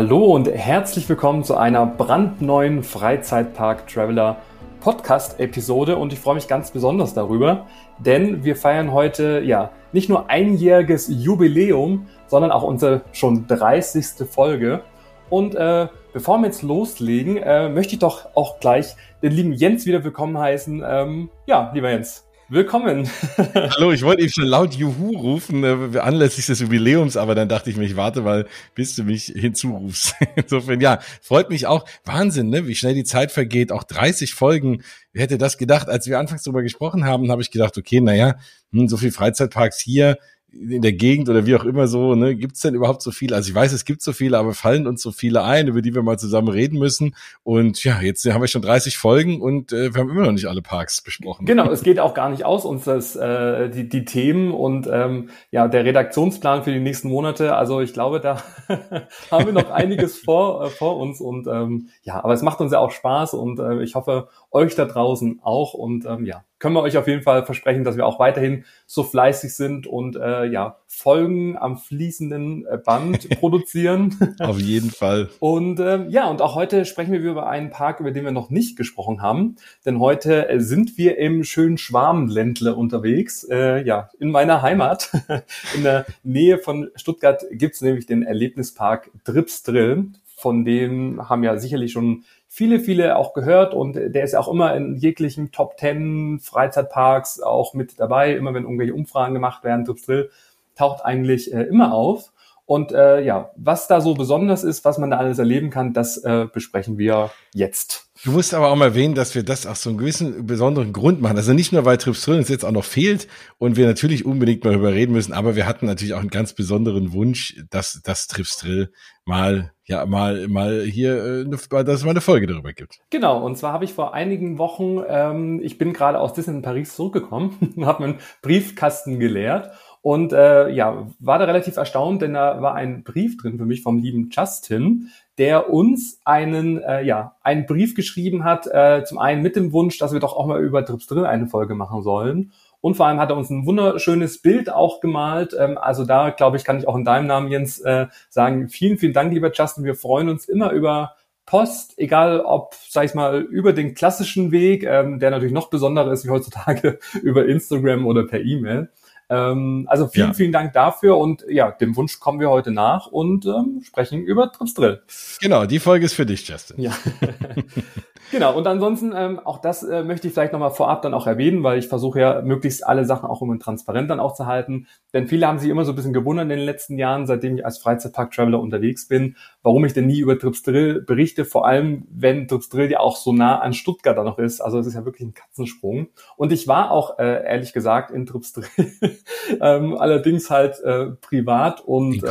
Hallo und herzlich willkommen zu einer brandneuen Freizeitpark Traveler Podcast Episode und ich freue mich ganz besonders darüber, denn wir feiern heute ja nicht nur einjähriges Jubiläum, sondern auch unsere schon 30. Folge. Und äh, bevor wir jetzt loslegen, äh, möchte ich doch auch gleich den lieben Jens wieder willkommen heißen. Ähm, ja, lieber Jens, Willkommen. Hallo, ich wollte eben schon laut Juhu rufen, äh, anlässlich des Jubiläums, aber dann dachte ich mir, ich warte mal, bis du mich hinzurufst. Insofern, ja, freut mich auch. Wahnsinn, ne? wie schnell die Zeit vergeht. Auch 30 Folgen. Wer hätte das gedacht? Als wir anfangs darüber gesprochen haben, habe ich gedacht, okay, naja, hm, so viel Freizeitparks hier, in der Gegend oder wie auch immer so, ne, gibt es denn überhaupt so viele? Also ich weiß, es gibt so viele, aber fallen uns so viele ein, über die wir mal zusammen reden müssen. Und ja, jetzt haben wir schon 30 Folgen und äh, wir haben immer noch nicht alle Parks besprochen. Genau, es geht auch gar nicht aus uns das, äh, die, die Themen und ähm, ja, der Redaktionsplan für die nächsten Monate. Also ich glaube, da haben wir noch einiges vor, äh, vor uns und ähm, ja, aber es macht uns ja auch Spaß und äh, ich hoffe, euch da draußen auch und ähm, ja, können wir euch auf jeden Fall versprechen, dass wir auch weiterhin so fleißig sind und äh, ja, Folgen am fließenden äh, Band produzieren. auf jeden Fall. Und äh, ja, und auch heute sprechen wir über einen Park, über den wir noch nicht gesprochen haben. Denn heute äh, sind wir im schönen Schwarmländle unterwegs. Äh, ja, in meiner Heimat. in der Nähe von Stuttgart gibt's nämlich den Erlebnispark Dripsdrill. Von dem haben ja sicherlich schon viele, viele auch gehört und der ist ja auch immer in jeglichen Top Ten Freizeitparks auch mit dabei. Immer wenn irgendwelche Umfragen gemacht werden, Trips Drill taucht eigentlich äh, immer auf. Und äh, ja, was da so besonders ist, was man da alles erleben kann, das äh, besprechen wir jetzt. Du musst aber auch mal erwähnen, dass wir das aus so einem gewissen besonderen Grund machen. Also nicht nur, weil Trips Drill uns jetzt auch noch fehlt und wir natürlich unbedingt mal darüber reden müssen, aber wir hatten natürlich auch einen ganz besonderen Wunsch, dass das Trips Drill mal ja mal mal hier äh, dass es mal eine Folge darüber gibt. Genau, und zwar habe ich vor einigen Wochen, ähm, ich bin gerade aus Disney in Paris zurückgekommen, habe meinen Briefkasten geleert und äh, ja, war da relativ erstaunt, denn da war ein Brief drin für mich vom lieben Justin, der uns einen, äh, ja, einen Brief geschrieben hat, äh, zum einen mit dem Wunsch, dass wir doch auch mal über Trips Drill eine Folge machen sollen. Und vor allem hat er uns ein wunderschönes Bild auch gemalt. Ähm, also da, glaube ich, kann ich auch in deinem Namen, Jens, äh, sagen, vielen, vielen Dank, lieber Justin. Wir freuen uns immer über Post, egal ob, sag ich mal, über den klassischen Weg, ähm, der natürlich noch besonderer ist wie heutzutage, über Instagram oder per E-Mail. Ähm, also vielen, ja. vielen Dank dafür und ja, dem Wunsch kommen wir heute nach und ähm, sprechen über Trips Drill. Genau, die Folge ist für dich, Justin. Ja. genau, und ansonsten, ähm, auch das äh, möchte ich vielleicht nochmal vorab dann auch erwähnen, weil ich versuche ja möglichst alle Sachen auch immer transparent dann auch zu halten. Denn viele haben sich immer so ein bisschen gewundert in den letzten Jahren, seitdem ich als Freizeitpark-Traveler unterwegs bin, warum ich denn nie über Trips Drill berichte, vor allem wenn Trips Drill ja auch so nah an Stuttgart da noch ist. Also es ist ja wirklich ein Katzensprung. Und ich war auch, äh, ehrlich gesagt, in Trips Drill ähm, allerdings halt äh, privat und.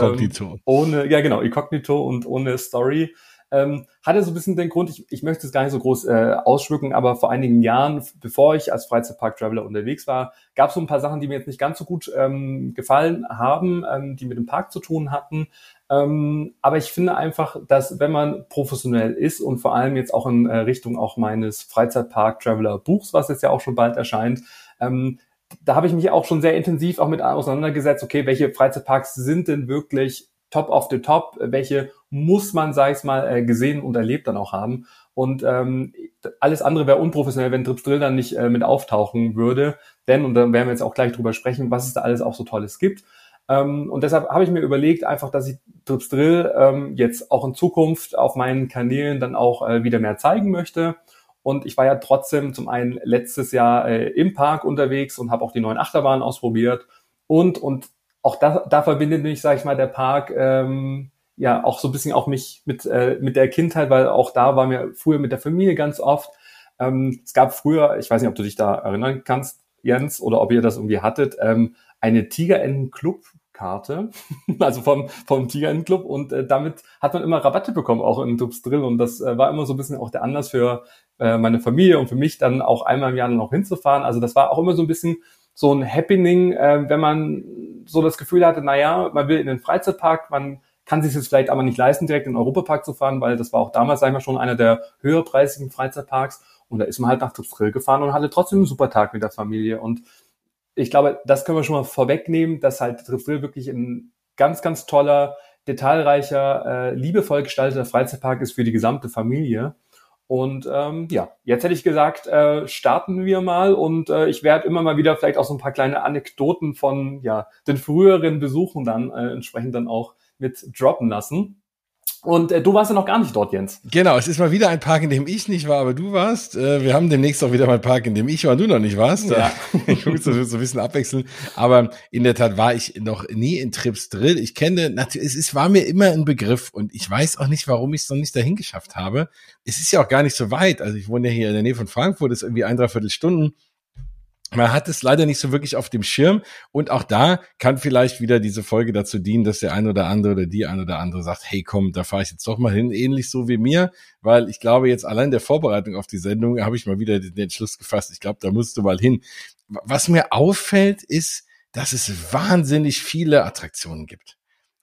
Ähm, ohne, ja genau, Inkognito und ohne Story. Ähm, hatte so ein bisschen den Grund, ich, ich möchte es gar nicht so groß äh, ausschmücken, aber vor einigen Jahren, bevor ich als Freizeitpark-Traveler unterwegs war, gab es so ein paar Sachen, die mir jetzt nicht ganz so gut ähm, gefallen haben, ähm, die mit dem Park zu tun hatten. Ähm, aber ich finde einfach, dass wenn man professionell ist und vor allem jetzt auch in äh, Richtung auch meines Freizeitpark-Traveler-Buchs, was jetzt ja auch schon bald erscheint, ähm, da habe ich mich auch schon sehr intensiv auch mit auseinandergesetzt, okay, welche Freizeitparks sind denn wirklich top of the top, welche muss man, sag ich mal, äh, gesehen und erlebt dann auch haben. Und ähm, alles andere wäre unprofessionell, wenn Trips Drill dann nicht äh, mit auftauchen würde. Denn, und dann werden wir jetzt auch gleich drüber sprechen, was es da alles auch so Tolles gibt. Ähm, und deshalb habe ich mir überlegt, einfach, dass ich Trips Drill ähm, jetzt auch in Zukunft auf meinen Kanälen dann auch äh, wieder mehr zeigen möchte. Und ich war ja trotzdem zum einen letztes Jahr äh, im Park unterwegs und habe auch die neuen Achterbahnen ausprobiert. Und, und auch da, da verbindet mich, sage ich mal, der Park ähm, ja auch so ein bisschen auch mich mit, äh, mit der Kindheit, weil auch da waren wir früher mit der Familie ganz oft. Ähm, es gab früher, ich weiß nicht, ob du dich da erinnern kannst, Jens, oder ob ihr das irgendwie hattet, ähm, eine Tigerenten-Club Karte, also vom, vom Tigerenclub und äh, damit hat man immer Rabatte bekommen, auch in Dubs Drill und das äh, war immer so ein bisschen auch der Anlass für äh, meine Familie und für mich dann auch einmal im Jahr noch hinzufahren. Also das war auch immer so ein bisschen so ein Happening, äh, wenn man so das Gefühl hatte, naja, man will in den Freizeitpark, man kann sich jetzt vielleicht aber nicht leisten, direkt in den Europapark zu fahren, weil das war auch damals, sagen wir schon, einer der höherpreisigen Freizeitparks. Und da ist man halt nach Drill gefahren und hatte trotzdem einen super Tag mit der Familie. Und ich glaube, das können wir schon mal vorwegnehmen, dass halt Triple wirklich ein ganz, ganz toller detailreicher, äh, liebevoll gestalteter Freizeitpark ist für die gesamte Familie. Und ähm, ja, jetzt hätte ich gesagt, äh, starten wir mal und äh, ich werde immer mal wieder vielleicht auch so ein paar kleine Anekdoten von ja den früheren Besuchen dann äh, entsprechend dann auch mit droppen lassen. Und äh, du warst ja noch gar nicht dort, Jens. Genau, es ist mal wieder ein Park, in dem ich nicht war, aber du warst. Äh, wir haben demnächst auch wieder mal einen Park, in dem ich war und du noch nicht warst. Ja. ich muss das so ein bisschen abwechseln. Aber in der Tat war ich noch nie in Trips Drill. Ich kenne, es ist, war mir immer ein Begriff und ich weiß auch nicht, warum ich es noch nicht dahin geschafft habe. Es ist ja auch gar nicht so weit. Also ich wohne ja hier in der Nähe von Frankfurt, das ist irgendwie ein, dreiviertel Stunden man hat es leider nicht so wirklich auf dem Schirm und auch da kann vielleicht wieder diese Folge dazu dienen, dass der ein oder andere oder die ein oder andere sagt, hey komm, da fahre ich jetzt doch mal hin, ähnlich so wie mir, weil ich glaube jetzt allein der Vorbereitung auf die Sendung habe ich mal wieder den Entschluss gefasst, ich glaube, da musst du mal hin. Was mir auffällt, ist, dass es wahnsinnig viele Attraktionen gibt.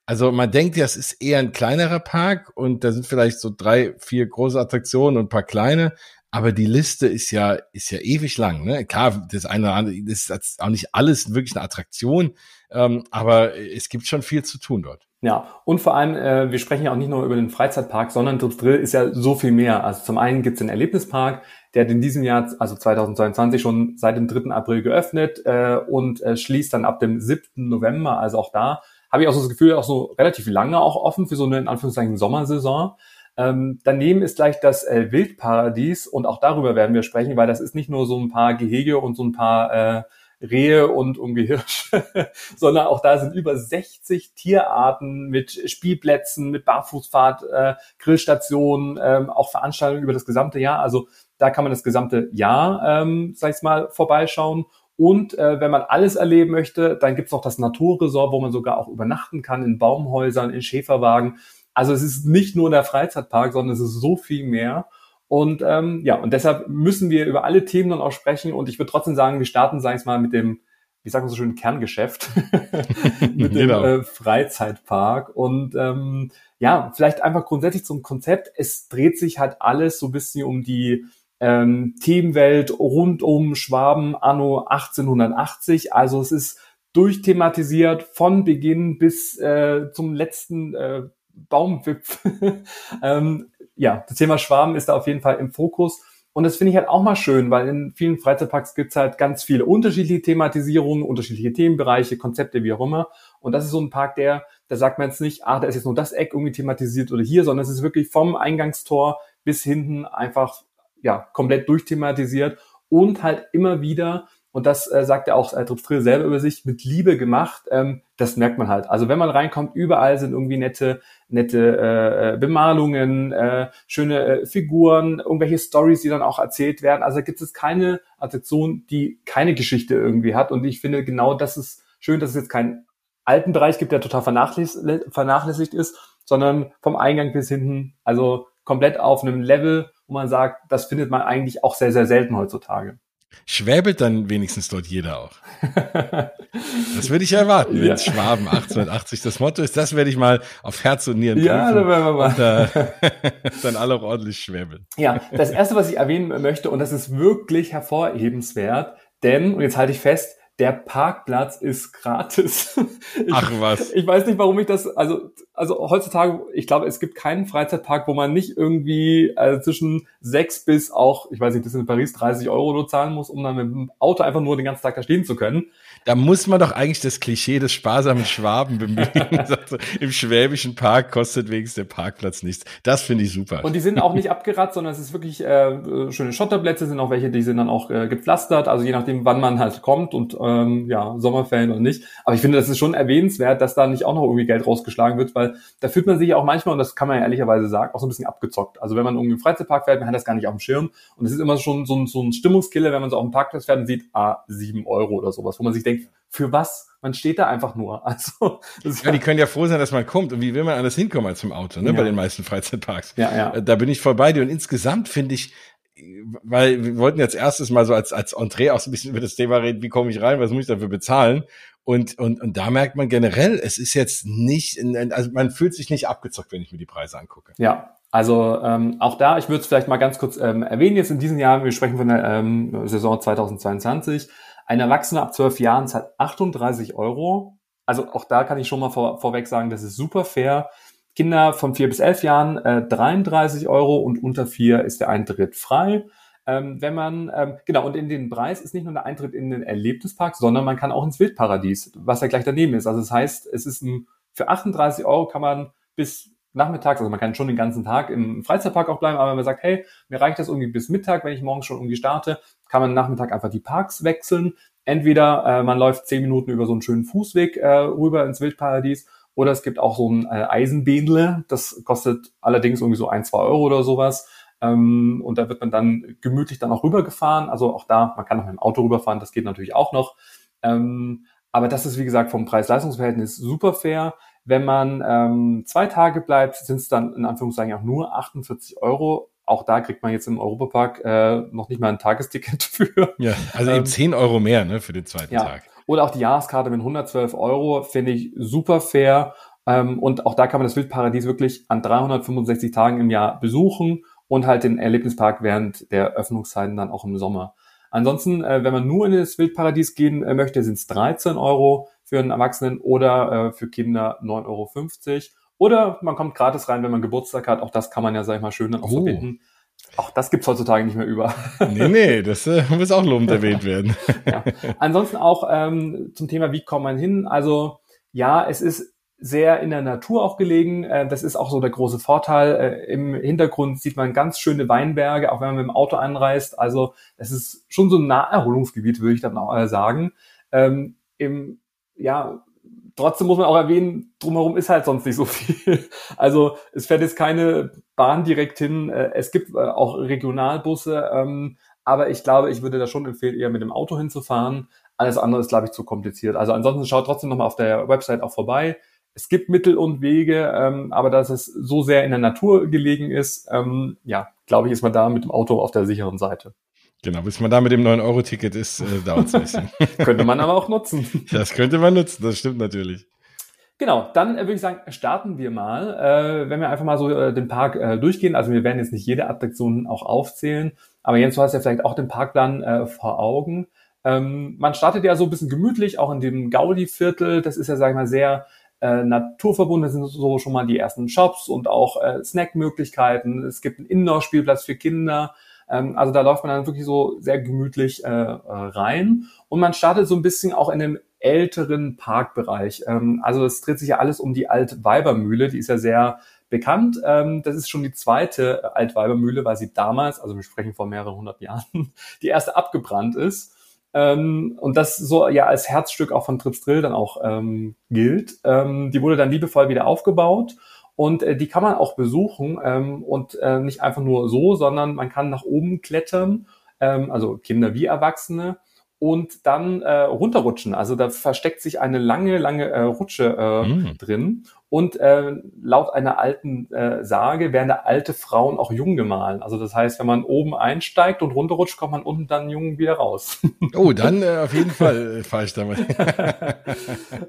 Also man denkt ja, es ist eher ein kleinerer Park und da sind vielleicht so drei, vier große Attraktionen und ein paar kleine, aber die Liste ist ja, ist ja ewig lang. Ne? Klar, das eine oder andere, das ist auch nicht alles wirklich eine Attraktion, ähm, aber es gibt schon viel zu tun dort. Ja, und vor allem, äh, wir sprechen ja auch nicht nur über den Freizeitpark, sondern Trips Drill ist ja so viel mehr. Also zum einen gibt es den Erlebnispark, der hat in diesem Jahr, also 2022, schon seit dem 3. April geöffnet äh, und äh, schließt dann ab dem 7. November. Also auch da habe ich auch so das Gefühl, auch so relativ lange auch offen für so eine in Anführungszeichen Sommersaison. Ähm, daneben ist gleich das äh, Wildparadies und auch darüber werden wir sprechen, weil das ist nicht nur so ein paar Gehege und so ein paar äh, Rehe und irgendwie Hirsche, sondern auch da sind über 60 Tierarten mit Spielplätzen, mit Barfußfahrt, äh, Grillstationen, ähm, auch Veranstaltungen über das gesamte Jahr. Also da kann man das gesamte Jahr, ähm, sag ich mal, vorbeischauen. Und äh, wenn man alles erleben möchte, dann gibt's noch das Naturresort, wo man sogar auch übernachten kann, in Baumhäusern, in Schäferwagen. Also es ist nicht nur der Freizeitpark, sondern es ist so viel mehr. Und ähm, ja, und deshalb müssen wir über alle Themen dann auch sprechen. Und ich würde trotzdem sagen, wir starten, sag ich mal, mit dem, wie sagt man so schön, Kerngeschäft, mit dem genau. äh, Freizeitpark. Und ähm, ja, vielleicht einfach grundsätzlich zum Konzept. Es dreht sich halt alles so ein bisschen um die ähm, Themenwelt rund um Schwaben anno 1880. Also es ist durchthematisiert von Beginn bis äh, zum letzten äh, Baumwipfel. ähm, ja, das Thema Schwaben ist da auf jeden Fall im Fokus. Und das finde ich halt auch mal schön, weil in vielen Freizeitparks gibt es halt ganz viele unterschiedliche Thematisierungen, unterschiedliche Themenbereiche, Konzepte, wie auch immer. Und das ist so ein Park, der, da sagt man jetzt nicht, ah, da ist jetzt nur das Eck irgendwie thematisiert oder hier, sondern es ist wirklich vom Eingangstor bis hinten einfach, ja, komplett durchthematisiert und halt immer wieder und das äh, sagt ja auch äh, Trill selber über sich, mit Liebe gemacht. Ähm, das merkt man halt. Also wenn man reinkommt, überall sind irgendwie nette, nette äh, äh, Bemalungen, äh, schöne äh, Figuren, irgendwelche Stories, die dann auch erzählt werden. Also gibt es keine Attraktion, die keine Geschichte irgendwie hat. Und ich finde genau das ist schön, dass es jetzt keinen alten Bereich gibt, der total vernachlässigt, vernachlässigt ist, sondern vom Eingang bis hinten, also komplett auf einem Level, wo man sagt, das findet man eigentlich auch sehr, sehr selten heutzutage. Schwäbelt dann wenigstens dort jeder auch. das würde ich erwarten, wenn ja. Schwaben 1880 das Motto ist. Das werde ich mal auf Herz und Nieren ja. Ja, werden wir mal. Und, äh, dann alle auch ordentlich schwäbeln. Ja, das erste, was ich erwähnen möchte, und das ist wirklich hervorhebenswert, denn, und jetzt halte ich fest, der Parkplatz ist gratis. Ich, Ach was. Ich weiß nicht, warum ich das, also, also heutzutage, ich glaube, es gibt keinen Freizeitpark, wo man nicht irgendwie also zwischen sechs bis auch, ich weiß nicht, das sind in Paris 30 Euro nur zahlen muss, um dann mit dem Auto einfach nur den ganzen Tag da stehen zu können. Da muss man doch eigentlich das Klischee des sparsamen Schwaben bemühen. Im schwäbischen Park kostet wenigstens der Parkplatz nichts. Das finde ich super. Und die sind auch nicht abgeratzt, sondern es ist wirklich äh, schöne Schotterplätze, sind auch welche, die sind dann auch äh, gepflastert, also je nachdem, wann man halt kommt und ähm, ja, Sommerferien oder nicht. Aber ich finde, das ist schon erwähnenswert, dass da nicht auch noch irgendwie Geld rausgeschlagen wird, weil da fühlt man sich auch manchmal, und das kann man ja ehrlicherweise sagen, auch so ein bisschen abgezockt. Also wenn man irgendwie im Freizeitpark fährt, man hat das gar nicht auf dem Schirm. Und es ist immer schon so ein, so ein Stimmungskiller, wenn man so auf dem Parkplatz fährt und sieht, ah, sieben Euro oder sowas, wo man sich denkt, für was? Man steht da einfach nur. Also, ja, die können ja froh sein, dass man kommt. Und wie will man anders hinkommen als im Auto, ne? Ja. Bei den meisten Freizeitparks. Ja, ja. Äh, da bin ich voll bei dir. Und insgesamt finde ich, weil wir wollten jetzt erstes mal so als, als Entree auch so ein bisschen über das Thema reden, wie komme ich rein, was muss ich dafür bezahlen? Und, und, und da merkt man generell, es ist jetzt nicht, also man fühlt sich nicht abgezockt, wenn ich mir die Preise angucke. Ja, also ähm, auch da, ich würde es vielleicht mal ganz kurz ähm, erwähnen, jetzt in diesem Jahr, wir sprechen von der ähm, Saison 2022, ein Erwachsener ab 12 Jahren zahlt 38 Euro Also auch da kann ich schon mal vor, vorweg sagen, das ist super fair. Kinder von vier bis elf Jahren äh, 33 Euro und unter vier ist der Eintritt frei. Ähm, wenn man, ähm, genau, und in den Preis ist nicht nur der Eintritt in den Erlebnispark, sondern man kann auch ins Wildparadies, was ja gleich daneben ist. Also das heißt, es ist ein, für 38 Euro kann man bis nachmittags, also man kann schon den ganzen Tag im Freizeitpark auch bleiben, aber wenn man sagt, hey, mir reicht das irgendwie bis Mittag, wenn ich morgens schon irgendwie starte, kann man Nachmittag einfach die Parks wechseln. Entweder äh, man läuft zehn Minuten über so einen schönen Fußweg äh, rüber ins Wildparadies oder es gibt auch so ein äh, Eisenbähnle, das kostet allerdings irgendwie so ein, zwei Euro oder sowas. Ähm, und da wird man dann gemütlich dann auch rübergefahren. Also auch da, man kann auch mit dem Auto rüberfahren, das geht natürlich auch noch. Ähm, aber das ist, wie gesagt, vom Preis-Leistungs-Verhältnis super fair. Wenn man ähm, zwei Tage bleibt, sind es dann in Anführungszeichen auch nur 48 Euro. Auch da kriegt man jetzt im Europapark äh, noch nicht mal ein Tagesticket für. Ja, also eben ähm, 10 Euro mehr ne, für den zweiten ja. Tag. Oder auch die Jahreskarte mit 112 Euro finde ich super fair. Ähm, und auch da kann man das Wildparadies wirklich an 365 Tagen im Jahr besuchen und halt den Erlebnispark während der Öffnungszeiten dann auch im Sommer. Ansonsten, äh, wenn man nur in das Wildparadies gehen äh, möchte, sind es 13 Euro für einen Erwachsenen oder äh, für Kinder 9,50 Euro. Oder man kommt gratis rein, wenn man Geburtstag hat. Auch das kann man ja, sag ich mal, schön dann auch oh. verbinden. Auch das gibt's heutzutage nicht mehr über. Nee, nee, das äh, muss auch lobend erwähnt werden. ja. Ansonsten auch ähm, zum Thema, wie kommt man hin? Also ja, es ist sehr in der Natur auch gelegen. Äh, das ist auch so der große Vorteil. Äh, Im Hintergrund sieht man ganz schöne Weinberge, auch wenn man mit dem Auto anreist. Also es ist schon so ein Naherholungsgebiet, würde ich dann auch äh, sagen. Ähm, Im, ja, trotzdem muss man auch erwähnen, drumherum ist halt sonst nicht so viel. Also es fährt jetzt keine Bahn direkt hin. Es gibt auch Regionalbusse. Ähm, aber ich glaube, ich würde da schon empfehlen, eher mit dem Auto hinzufahren. Alles andere ist, glaube ich, zu kompliziert. Also ansonsten schaut trotzdem nochmal auf der Website auch vorbei es gibt Mittel und Wege, ähm, aber dass es so sehr in der Natur gelegen ist, ähm, ja, glaube ich, ist man da mit dem Auto auf der sicheren Seite. Genau, bis man da mit dem 9-Euro-Ticket ist, äh, dauert es ein bisschen. könnte man aber auch nutzen. Das könnte man nutzen, das stimmt natürlich. Genau, dann äh, würde ich sagen, starten wir mal, äh, wenn wir einfach mal so äh, den Park äh, durchgehen. Also wir werden jetzt nicht jede Attraktion auch aufzählen, aber Jens, du hast ja vielleicht auch den Parkplan äh, vor Augen. Ähm, man startet ja so ein bisschen gemütlich, auch in dem Gaudi-Viertel. Das ist ja, sag ich mal, sehr äh, naturverbunden sind so schon mal die ersten Shops und auch äh, Snackmöglichkeiten. Es gibt einen Indoor-Spielplatz für Kinder. Ähm, also da läuft man dann wirklich so sehr gemütlich äh, äh, rein. Und man startet so ein bisschen auch in dem älteren Parkbereich. Ähm, also es dreht sich ja alles um die Altweibermühle. Die ist ja sehr bekannt. Ähm, das ist schon die zweite Altweibermühle, weil sie damals, also wir sprechen vor mehreren hundert Jahren, die erste abgebrannt ist. Ähm, und das so ja als Herzstück auch von Trips Drill dann auch ähm, gilt. Ähm, die wurde dann liebevoll wieder aufgebaut und äh, die kann man auch besuchen ähm, und äh, nicht einfach nur so, sondern man kann nach oben klettern, ähm, also Kinder wie Erwachsene und dann äh, runterrutschen. Also da versteckt sich eine lange, lange äh, Rutsche äh, mm. drin. Und äh, laut einer alten äh, Sage werden da alte Frauen auch jung gemahlen. Also das heißt, wenn man oben einsteigt und runterrutscht, kommt man unten dann jung wieder raus. Oh, dann äh, auf jeden Fall äh, falsch damit.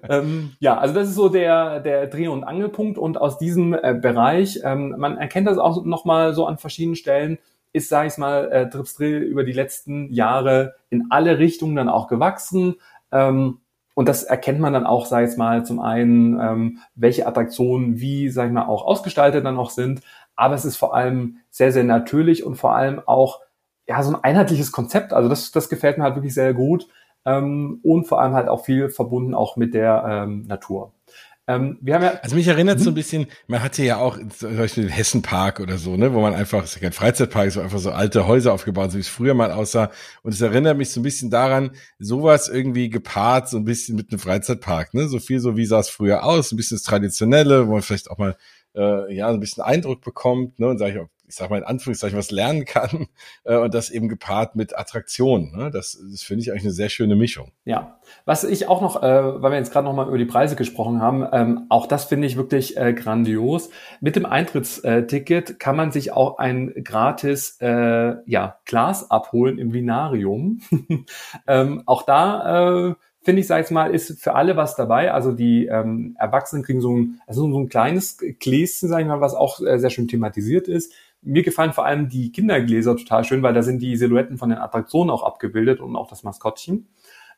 ähm, ja, also das ist so der, der Dreh- und Angelpunkt. Und aus diesem äh, Bereich, ähm, man erkennt das auch nochmal so an verschiedenen Stellen, ist, sage ich mal, äh, Trips Drill über die letzten Jahre in alle Richtungen dann auch gewachsen. Ähm, und das erkennt man dann auch, sag ich mal, zum einen, ähm, welche Attraktionen wie, sag ich mal, auch ausgestaltet dann auch sind. Aber es ist vor allem sehr, sehr natürlich und vor allem auch ja so ein einheitliches Konzept. Also das, das gefällt mir halt wirklich sehr gut ähm, und vor allem halt auch viel verbunden auch mit der ähm, Natur. Ähm, wir haben ja, also mich erinnert so ein bisschen, man hatte ja auch zum Beispiel den Hessenpark oder so, ne, wo man einfach, es ist ja kein Freizeitpark, so einfach so alte Häuser aufgebaut, so wie es früher mal aussah. Und es erinnert mich so ein bisschen daran, sowas irgendwie gepaart, so ein bisschen mit einem Freizeitpark, ne, so viel so wie sah es früher aus, ein bisschen das Traditionelle, wo man vielleicht auch mal äh, ja, ein bisschen Eindruck bekommt, ne, und sage ich auch, ich sag mal in Anführungszeichen, was lernen kann äh, und das eben gepaart mit Attraktionen. Ne? Das, das finde ich eigentlich eine sehr schöne Mischung. Ja, was ich auch noch, äh, weil wir jetzt gerade noch mal über die Preise gesprochen haben, ähm, auch das finde ich wirklich äh, grandios. Mit dem Eintrittsticket kann man sich auch ein gratis äh, ja, Glas abholen im Vinarium. ähm, auch da äh, finde ich, sag ich mal, ist für alle was dabei. Also die ähm, Erwachsenen kriegen so ein, also so ein kleines Gläschen, sag ich mal, was auch äh, sehr schön thematisiert ist. Mir gefallen vor allem die Kindergläser total schön, weil da sind die Silhouetten von den Attraktionen auch abgebildet und auch das Maskottchen.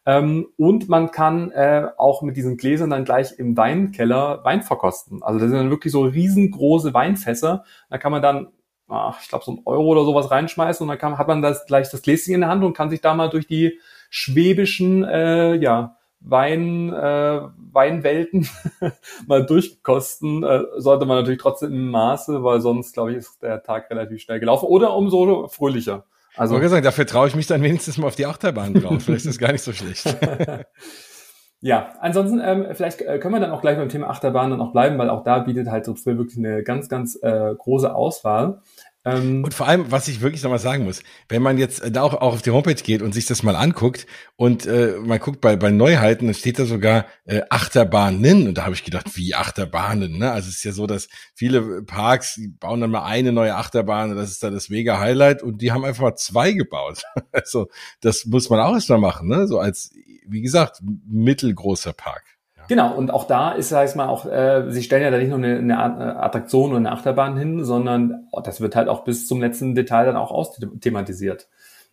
Ähm, und man kann äh, auch mit diesen Gläsern dann gleich im Weinkeller Wein verkosten. Also das sind dann wirklich so riesengroße Weinfässer. Da kann man dann, ach, ich glaube, so ein Euro oder sowas reinschmeißen und dann kann, hat man das gleich das Gläschen in der Hand und kann sich da mal durch die schwäbischen, äh, ja, Wein, äh, Weinwelten mal durchkosten, äh, sollte man natürlich trotzdem im Maße, weil sonst, glaube ich, ist der Tag relativ schnell gelaufen oder umso fröhlicher. Also, ich sagen, dafür traue ich mich dann wenigstens mal auf die Achterbahn drauf. Vielleicht ist es gar nicht so schlecht. ja, ansonsten, ähm, vielleicht äh, können wir dann auch gleich beim Thema Achterbahn dann auch bleiben, weil auch da bietet halt so wirklich eine ganz, ganz äh, große Auswahl. Ähm, und vor allem, was ich wirklich nochmal sagen muss, wenn man jetzt da auch, auch auf die Homepage geht und sich das mal anguckt und äh, man guckt bei, bei Neuheiten, dann steht da sogar äh, Achterbahnen und da habe ich gedacht, wie Achterbahnen, ne? Also es ist ja so, dass viele Parks die bauen dann mal eine neue Achterbahn und das ist dann das mega Highlight und die haben einfach mal zwei gebaut. also das muss man auch erstmal machen, ne? So als, wie gesagt, mittelgroßer Park. Genau, und auch da ist, sag ich mal, auch, äh, sie stellen ja da nicht nur eine, eine äh, Attraktion oder eine Achterbahn hin, sondern oh, das wird halt auch bis zum letzten Detail dann auch austhematisiert.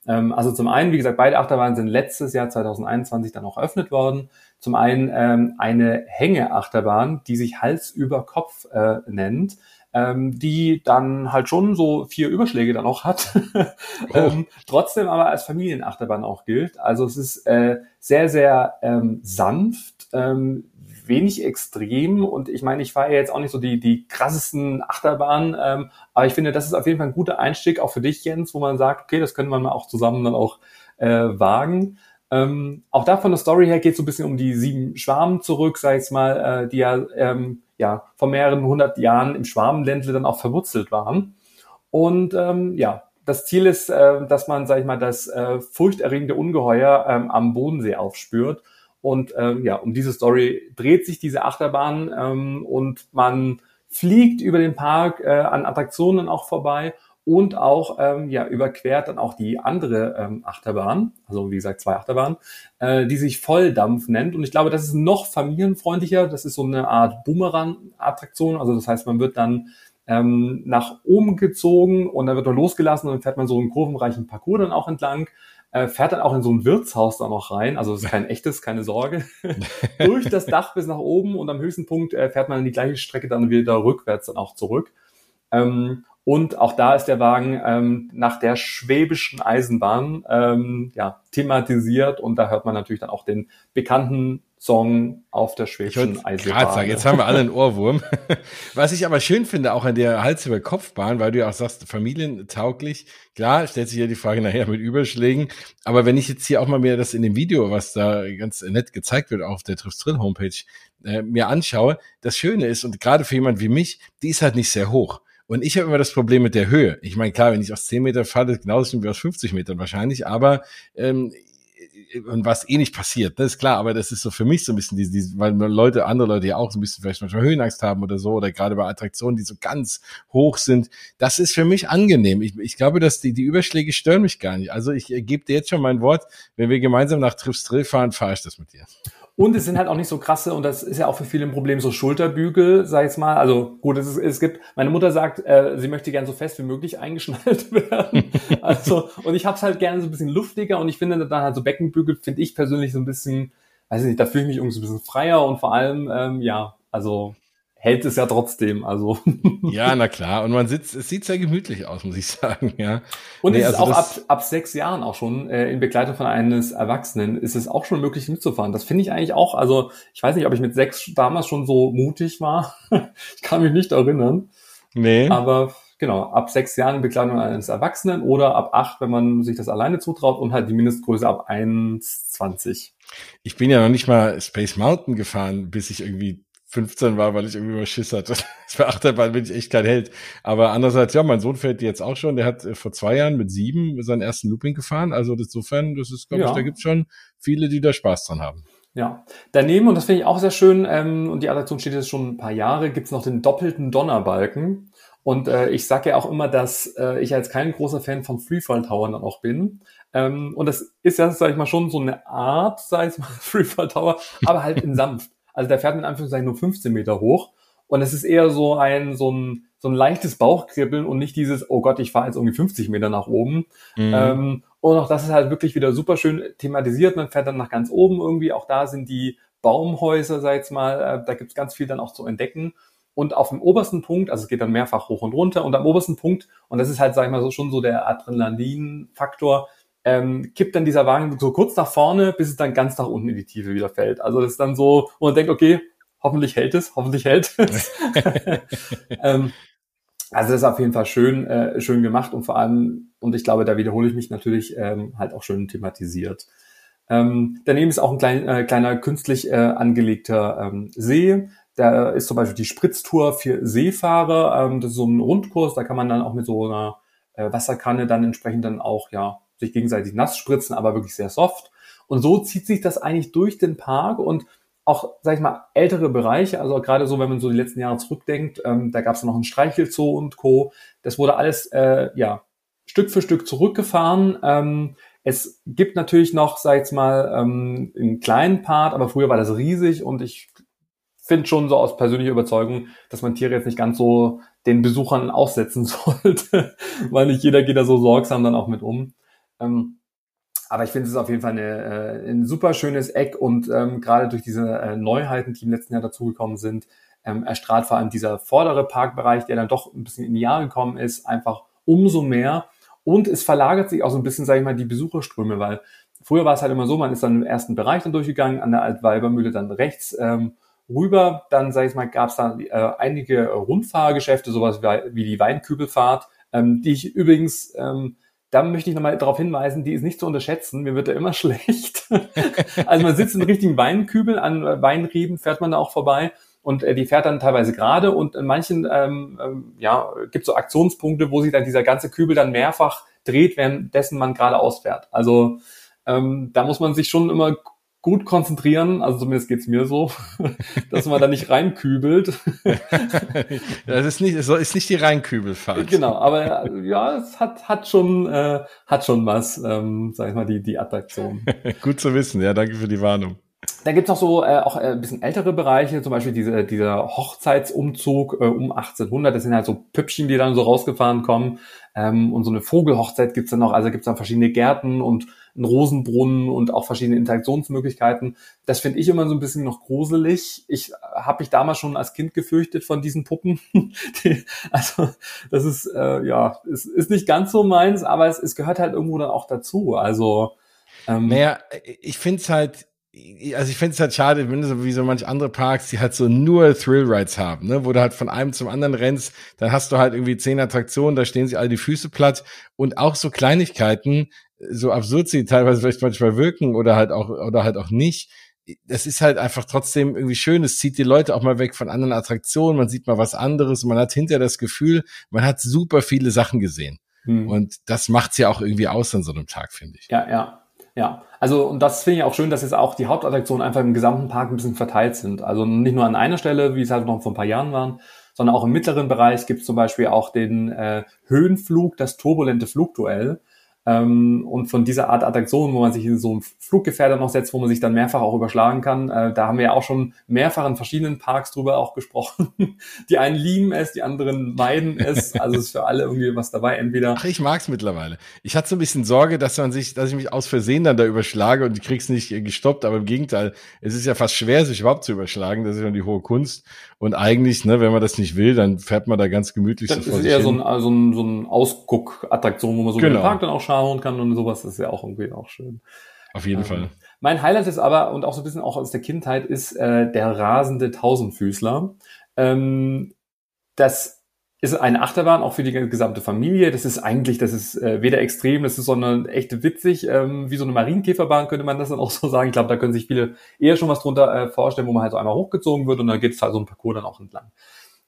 Ähm, also zum einen, wie gesagt, beide Achterbahnen sind letztes Jahr 2021 dann auch eröffnet worden. Zum einen ähm, eine Hängeachterbahn, die sich Hals über Kopf äh, nennt ähm, die dann halt schon so vier Überschläge dann auch hat, oh. ähm, trotzdem aber als Familienachterbahn auch gilt. Also es ist äh, sehr, sehr ähm, sanft, ähm, wenig extrem und ich meine, ich fahre jetzt auch nicht so die, die krassesten Achterbahnen, ähm, aber ich finde, das ist auf jeden Fall ein guter Einstieg auch für dich, Jens, wo man sagt, okay, das können wir mal auch zusammen dann auch äh, wagen. Ähm, auch da von der Story her geht es so ein bisschen um die sieben Schwarmen zurück, sag ich mal, äh, die ja, ähm, ja vor mehreren hundert Jahren im Schwarmenländle dann auch verwurzelt waren. Und ähm, ja, das Ziel ist, äh, dass man, sag ich mal, das äh, furchterregende Ungeheuer ähm, am Bodensee aufspürt. Und ähm, ja, um diese Story dreht sich diese Achterbahn ähm, und man fliegt über den Park äh, an Attraktionen auch vorbei und auch ähm, ja überquert dann auch die andere ähm, Achterbahn, also wie gesagt zwei Achterbahnen, äh, die sich Volldampf nennt. Und ich glaube, das ist noch familienfreundlicher. Das ist so eine Art Boomerang-Attraktion. Also das heißt, man wird dann ähm, nach oben gezogen und dann wird man losgelassen und dann fährt man so einen kurvenreichen Parcours dann auch entlang. Äh, fährt dann auch in so ein Wirtshaus dann noch rein, also es ist kein echtes, keine Sorge, durch das Dach bis nach oben und am höchsten Punkt äh, fährt man die gleiche Strecke dann wieder rückwärts dann auch zurück. Ähm, und auch da ist der Wagen ähm, nach der schwäbischen Eisenbahn ähm, ja, thematisiert und da hört man natürlich dann auch den bekannten Song auf der schwäbischen Eisenbahn. Sagen, jetzt haben wir alle einen Ohrwurm. Was ich aber schön finde, auch an der Hals über Kopfbahn, weil du ja auch sagst, familientauglich. Klar, stellt sich ja die Frage nachher mit Überschlägen. Aber wenn ich jetzt hier auch mal mir das in dem Video, was da ganz nett gezeigt wird auf der Triffs Drill Homepage, äh, mir anschaue, das Schöne ist, und gerade für jemand wie mich, die ist halt nicht sehr hoch. Und ich habe immer das Problem mit der Höhe. Ich meine, klar, wenn ich aus 10 Meter falle, genauso wie aus 50 Metern wahrscheinlich, aber ähm, und was eh nicht passiert, das ist klar, aber das ist so für mich so ein bisschen diese, diese weil Leute, andere Leute ja auch so ein bisschen vielleicht manchmal Höhenangst haben oder so, oder gerade bei Attraktionen, die so ganz hoch sind, das ist für mich angenehm. Ich, ich glaube, dass die, die Überschläge stören mich gar nicht. Also ich äh, gebe dir jetzt schon mein Wort, wenn wir gemeinsam nach Trips Drill fahren, fahre ich das mit dir. Und es sind halt auch nicht so krasse, und das ist ja auch für viele ein Problem, so Schulterbügel, sag ich mal. Also gut, es, ist, es gibt, meine Mutter sagt, äh, sie möchte gern so fest wie möglich eingeschnallt werden. also, und ich hab's halt gerne so ein bisschen luftiger und ich finde dann halt so Beckenbügel, finde ich persönlich so ein bisschen, weiß ich nicht, da fühle ich mich irgendwie so ein bisschen freier und vor allem, ähm, ja, also hält es ja trotzdem. Also ja, na klar. Und man sitzt, es sieht sehr gemütlich aus, muss ich sagen. Ja. Und nee, es ist also auch ab, ab sechs Jahren auch schon äh, in Begleitung von eines Erwachsenen ist es auch schon möglich mitzufahren. Das finde ich eigentlich auch. Also ich weiß nicht, ob ich mit sechs damals schon so mutig war. ich kann mich nicht erinnern. Nee. Aber genau, ab sechs Jahren in Begleitung eines Erwachsenen oder ab acht, wenn man sich das alleine zutraut und halt die Mindestgröße ab 1,20. Ich bin ja noch nicht mal Space Mountain gefahren, bis ich irgendwie 15 war, weil ich irgendwie mal Schiss hatte. Für Achterbahn bin ich echt kein Held. Aber andererseits, ja, mein Sohn fährt jetzt auch schon. Der hat äh, vor zwei Jahren mit sieben seinen ersten Looping gefahren. Also insofern, das ist, glaube ja. ich, da gibt's schon viele, die da Spaß dran haben. Ja, daneben, und das finde ich auch sehr schön, ähm, und die Attraktion steht jetzt schon ein paar Jahre, gibt's noch den doppelten Donnerbalken. Und äh, ich sage ja auch immer, dass äh, ich als kein großer Fan von Freefall Tower dann auch bin. Ähm, und das ist ja, sag ich mal, schon so eine Art, sag ich mal, Freefall Tower, aber halt in sanft. Also der fährt in Anführungszeichen nur 15 Meter hoch. Und es ist eher so ein, so ein so ein leichtes Bauchkribbeln und nicht dieses, oh Gott, ich fahre jetzt irgendwie 50 Meter nach oben. Mhm. Ähm, und auch das ist halt wirklich wieder super schön thematisiert. Man fährt dann nach ganz oben irgendwie. Auch da sind die Baumhäuser, sag ich mal, äh, da gibt's ganz viel dann auch zu entdecken. Und auf dem obersten Punkt, also es geht dann mehrfach hoch und runter, und am obersten Punkt, und das ist halt, sag ich mal, so schon so der Adrenalin-Faktor, ähm, kippt dann dieser Wagen so kurz nach vorne, bis es dann ganz nach unten in die Tiefe wieder fällt. Also das ist dann so, wo man denkt, okay, hoffentlich hält es, hoffentlich hält es. ähm, also das ist auf jeden Fall schön, äh, schön gemacht und vor allem, und ich glaube, da wiederhole ich mich natürlich, ähm, halt auch schön thematisiert. Ähm, daneben ist auch ein klein, äh, kleiner künstlich äh, angelegter ähm, See. Da ist zum Beispiel die Spritztour für Seefahrer. Ähm, das ist so ein Rundkurs, da kann man dann auch mit so einer äh, Wasserkanne dann entsprechend dann auch ja sich gegenseitig nass spritzen, aber wirklich sehr soft. Und so zieht sich das eigentlich durch den Park und auch, sag ich mal, ältere Bereiche, also gerade so, wenn man so die letzten Jahre zurückdenkt, ähm, da gab es noch ein Streichelzoo und Co. Das wurde alles äh, ja Stück für Stück zurückgefahren. Ähm, es gibt natürlich noch, sag ich mal, ähm, einen kleinen Part, aber früher war das riesig und ich finde schon so aus persönlicher Überzeugung, dass man Tiere jetzt nicht ganz so den Besuchern aussetzen sollte, weil nicht jeder geht da so sorgsam dann auch mit um. Ähm, aber ich finde es ist auf jeden Fall eine, äh, ein super schönes Eck und ähm, gerade durch diese äh, Neuheiten, die im letzten Jahr dazugekommen sind, ähm, erstrahlt vor allem dieser vordere Parkbereich, der dann doch ein bisschen in die Jahre gekommen ist, einfach umso mehr. Und es verlagert sich auch so ein bisschen, sage ich mal, die Besucherströme, weil früher war es halt immer so, man ist dann im ersten Bereich dann durchgegangen, an der Altweibermühle dann rechts ähm, rüber. Dann, sage ich mal, gab es da äh, einige Rundfahrgeschäfte, sowas wie, wie die Weinkübelfahrt, ähm, die ich übrigens ähm, da möchte ich nochmal darauf hinweisen, die ist nicht zu unterschätzen. Mir wird da immer schlecht. also man sitzt in richtigen Weinkübel, an Weinreben fährt man da auch vorbei und äh, die fährt dann teilweise gerade und in manchen ähm, ähm, ja, gibt so Aktionspunkte, wo sich dann dieser ganze Kübel dann mehrfach dreht, währenddessen man gerade ausfährt. Also ähm, da muss man sich schon immer gut konzentrieren, also zumindest geht's mir so, dass man da nicht reinkübelt. das ist nicht, es ist nicht die Reinkübelfahrt. Genau, aber ja, es hat, hat schon, äh, hat schon was, ähm, sag ich mal, die, die Attraktion. gut zu wissen, ja, danke für die Warnung. Da gibt's auch so äh, auch äh, ein bisschen ältere Bereiche, zum Beispiel diese, dieser Hochzeitsumzug äh, um 1800. Das sind halt so Püppchen, die dann so rausgefahren kommen. Ähm, und so eine Vogelhochzeit gibt's dann noch. Also gibt's dann verschiedene Gärten und einen Rosenbrunnen und auch verschiedene Interaktionsmöglichkeiten. Das finde ich immer so ein bisschen noch gruselig. Ich habe mich damals schon als Kind gefürchtet von diesen Puppen. also das ist äh, ja, es ist nicht ganz so meins, aber es, es gehört halt irgendwo dann auch dazu. Also ähm, naja, ich finde es halt also ich finde es halt schade, wenn so wie so manch andere Parks, die halt so nur Thrill Rides haben, ne, wo du halt von einem zum anderen rennst, dann hast du halt irgendwie zehn Attraktionen, da stehen sich alle die Füße platt und auch so Kleinigkeiten, so absurd sie teilweise vielleicht manchmal wirken oder halt auch oder halt auch nicht. Das ist halt einfach trotzdem irgendwie schön. Es zieht die Leute auch mal weg von anderen Attraktionen. Man sieht mal was anderes. Man hat hinterher das Gefühl, man hat super viele Sachen gesehen. Hm. Und das macht's ja auch irgendwie aus an so einem Tag, finde ich. Ja, ja. Ja, also und das finde ich auch schön, dass jetzt auch die Hauptattraktionen einfach im gesamten Park ein bisschen verteilt sind. Also nicht nur an einer Stelle, wie es halt noch vor ein paar Jahren waren, sondern auch im mittleren Bereich gibt es zum Beispiel auch den äh, Höhenflug, das turbulente Flugduell. Ähm, und von dieser Art Attraktion, wo man sich in so ein Fluggefährder noch setzt, wo man sich dann mehrfach auch überschlagen kann, äh, da haben wir ja auch schon mehrfach in verschiedenen Parks drüber auch gesprochen. die einen lieben es, die anderen meiden es. Also ist für alle irgendwie was dabei. Entweder. Ach, ich mag's mittlerweile. Ich hatte so ein bisschen Sorge, dass man sich, dass ich mich aus Versehen dann da überschlage und ich krieg's nicht gestoppt, aber im Gegenteil, es ist ja fast schwer, sich überhaupt zu überschlagen. Das ist ja die hohe Kunst. Und eigentlich, ne, wenn man das nicht will, dann fährt man da ganz gemütlich das so vor ist eher hin. so ein, also ein, so ein Ausguck-Attraktion, wo man so genau. den Park dann auch schauen kann und sowas. Das ist ja auch irgendwie auch schön. Auf jeden ähm, Fall. Mein Highlight ist aber, und auch so ein bisschen auch aus der Kindheit, ist äh, der rasende Tausendfüßler. Ähm, das ist eine Achterbahn auch für die gesamte Familie. Das ist eigentlich, das ist äh, weder extrem, das ist sondern echt witzig. Ähm, wie so eine Marienkäferbahn könnte man das dann auch so sagen. Ich glaube, da können sich viele eher schon was drunter äh, vorstellen, wo man halt so einmal hochgezogen wird und dann geht es halt so ein Parcours dann auch entlang.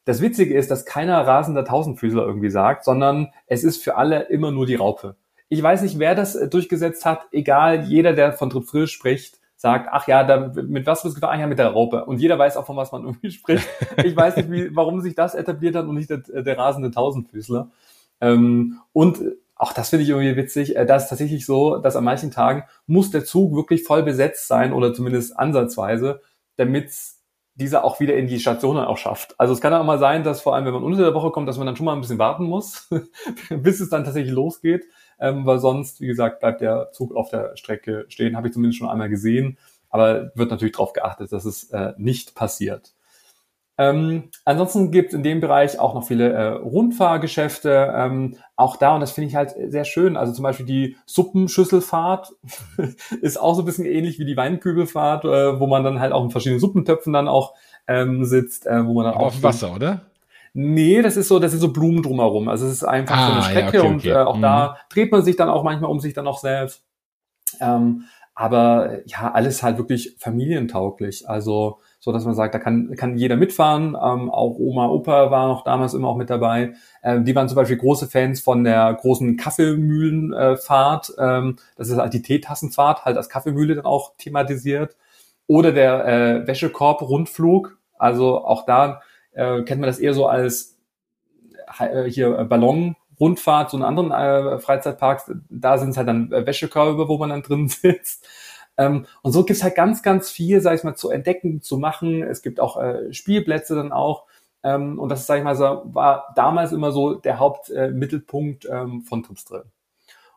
Das Witzige ist, dass keiner rasender Tausendfüßler irgendwie sagt, sondern es ist für alle immer nur die Raupe. Ich weiß nicht, wer das äh, durchgesetzt hat. Egal, jeder, der von Trip Frill spricht, sagt, ach ja, da, mit was wird es gefahren? Ja, mit der Raupe. Und jeder weiß auch, von was man irgendwie spricht. Ich weiß nicht, wie, warum sich das etabliert hat und nicht der, der rasende Tausendfüßler. Ähm, und auch das finde ich irgendwie witzig. Äh, da ist tatsächlich so, dass an manchen Tagen muss der Zug wirklich voll besetzt sein oder zumindest ansatzweise, damit diese auch wieder in die Stationen auch schafft. Also es kann auch mal sein, dass vor allem, wenn man unter der Woche kommt, dass man dann schon mal ein bisschen warten muss, bis es dann tatsächlich losgeht, ähm, weil sonst, wie gesagt, bleibt der Zug auf der Strecke stehen. Habe ich zumindest schon einmal gesehen, aber wird natürlich darauf geachtet, dass es äh, nicht passiert. Ähm, ansonsten gibt es in dem Bereich auch noch viele äh, Rundfahrgeschäfte. Ähm, auch da, und das finde ich halt sehr schön. Also zum Beispiel die Suppenschüsselfahrt ist auch so ein bisschen ähnlich wie die Weinkübelfahrt, äh, wo man dann halt auch in verschiedenen Suppentöpfen dann auch ähm, sitzt, äh, wo man dann Aber auch auf Wasser, oder? Nee, das ist so, das sind so Blumen drumherum. Also es ist einfach Ah, so eine ja, Strecke okay, und okay. äh, auch Mhm. da dreht man sich dann auch manchmal um sich dann auch selbst. Ähm, aber äh, ja, alles halt wirklich familientauglich. Also so, dass man sagt, da kann, kann jeder mitfahren. Ähm, auch Oma, Opa war noch damals immer auch mit dabei. Ähm, die waren zum Beispiel große Fans von der großen Kaffeemühlenfahrt. ähm, das ist halt die Teetassenfahrt, halt als Kaffeemühle dann auch thematisiert. Oder der äh, Wäschekorb-Rundflug. Also auch da äh, kennt man das eher so als äh, hier äh, Ballon-Rundfahrt, so in anderen äh, Freizeitparks. Da sind es halt dann äh, Wäschekörbe, wo man dann drin sitzt. Ähm, und so gibt's halt ganz, ganz viel, sag ich mal, zu entdecken, zu machen. Es gibt auch äh, Spielplätze dann auch. Ähm, und das, sag ich mal, so, war damals immer so der Hauptmittelpunkt äh, ähm, von Trips Drill.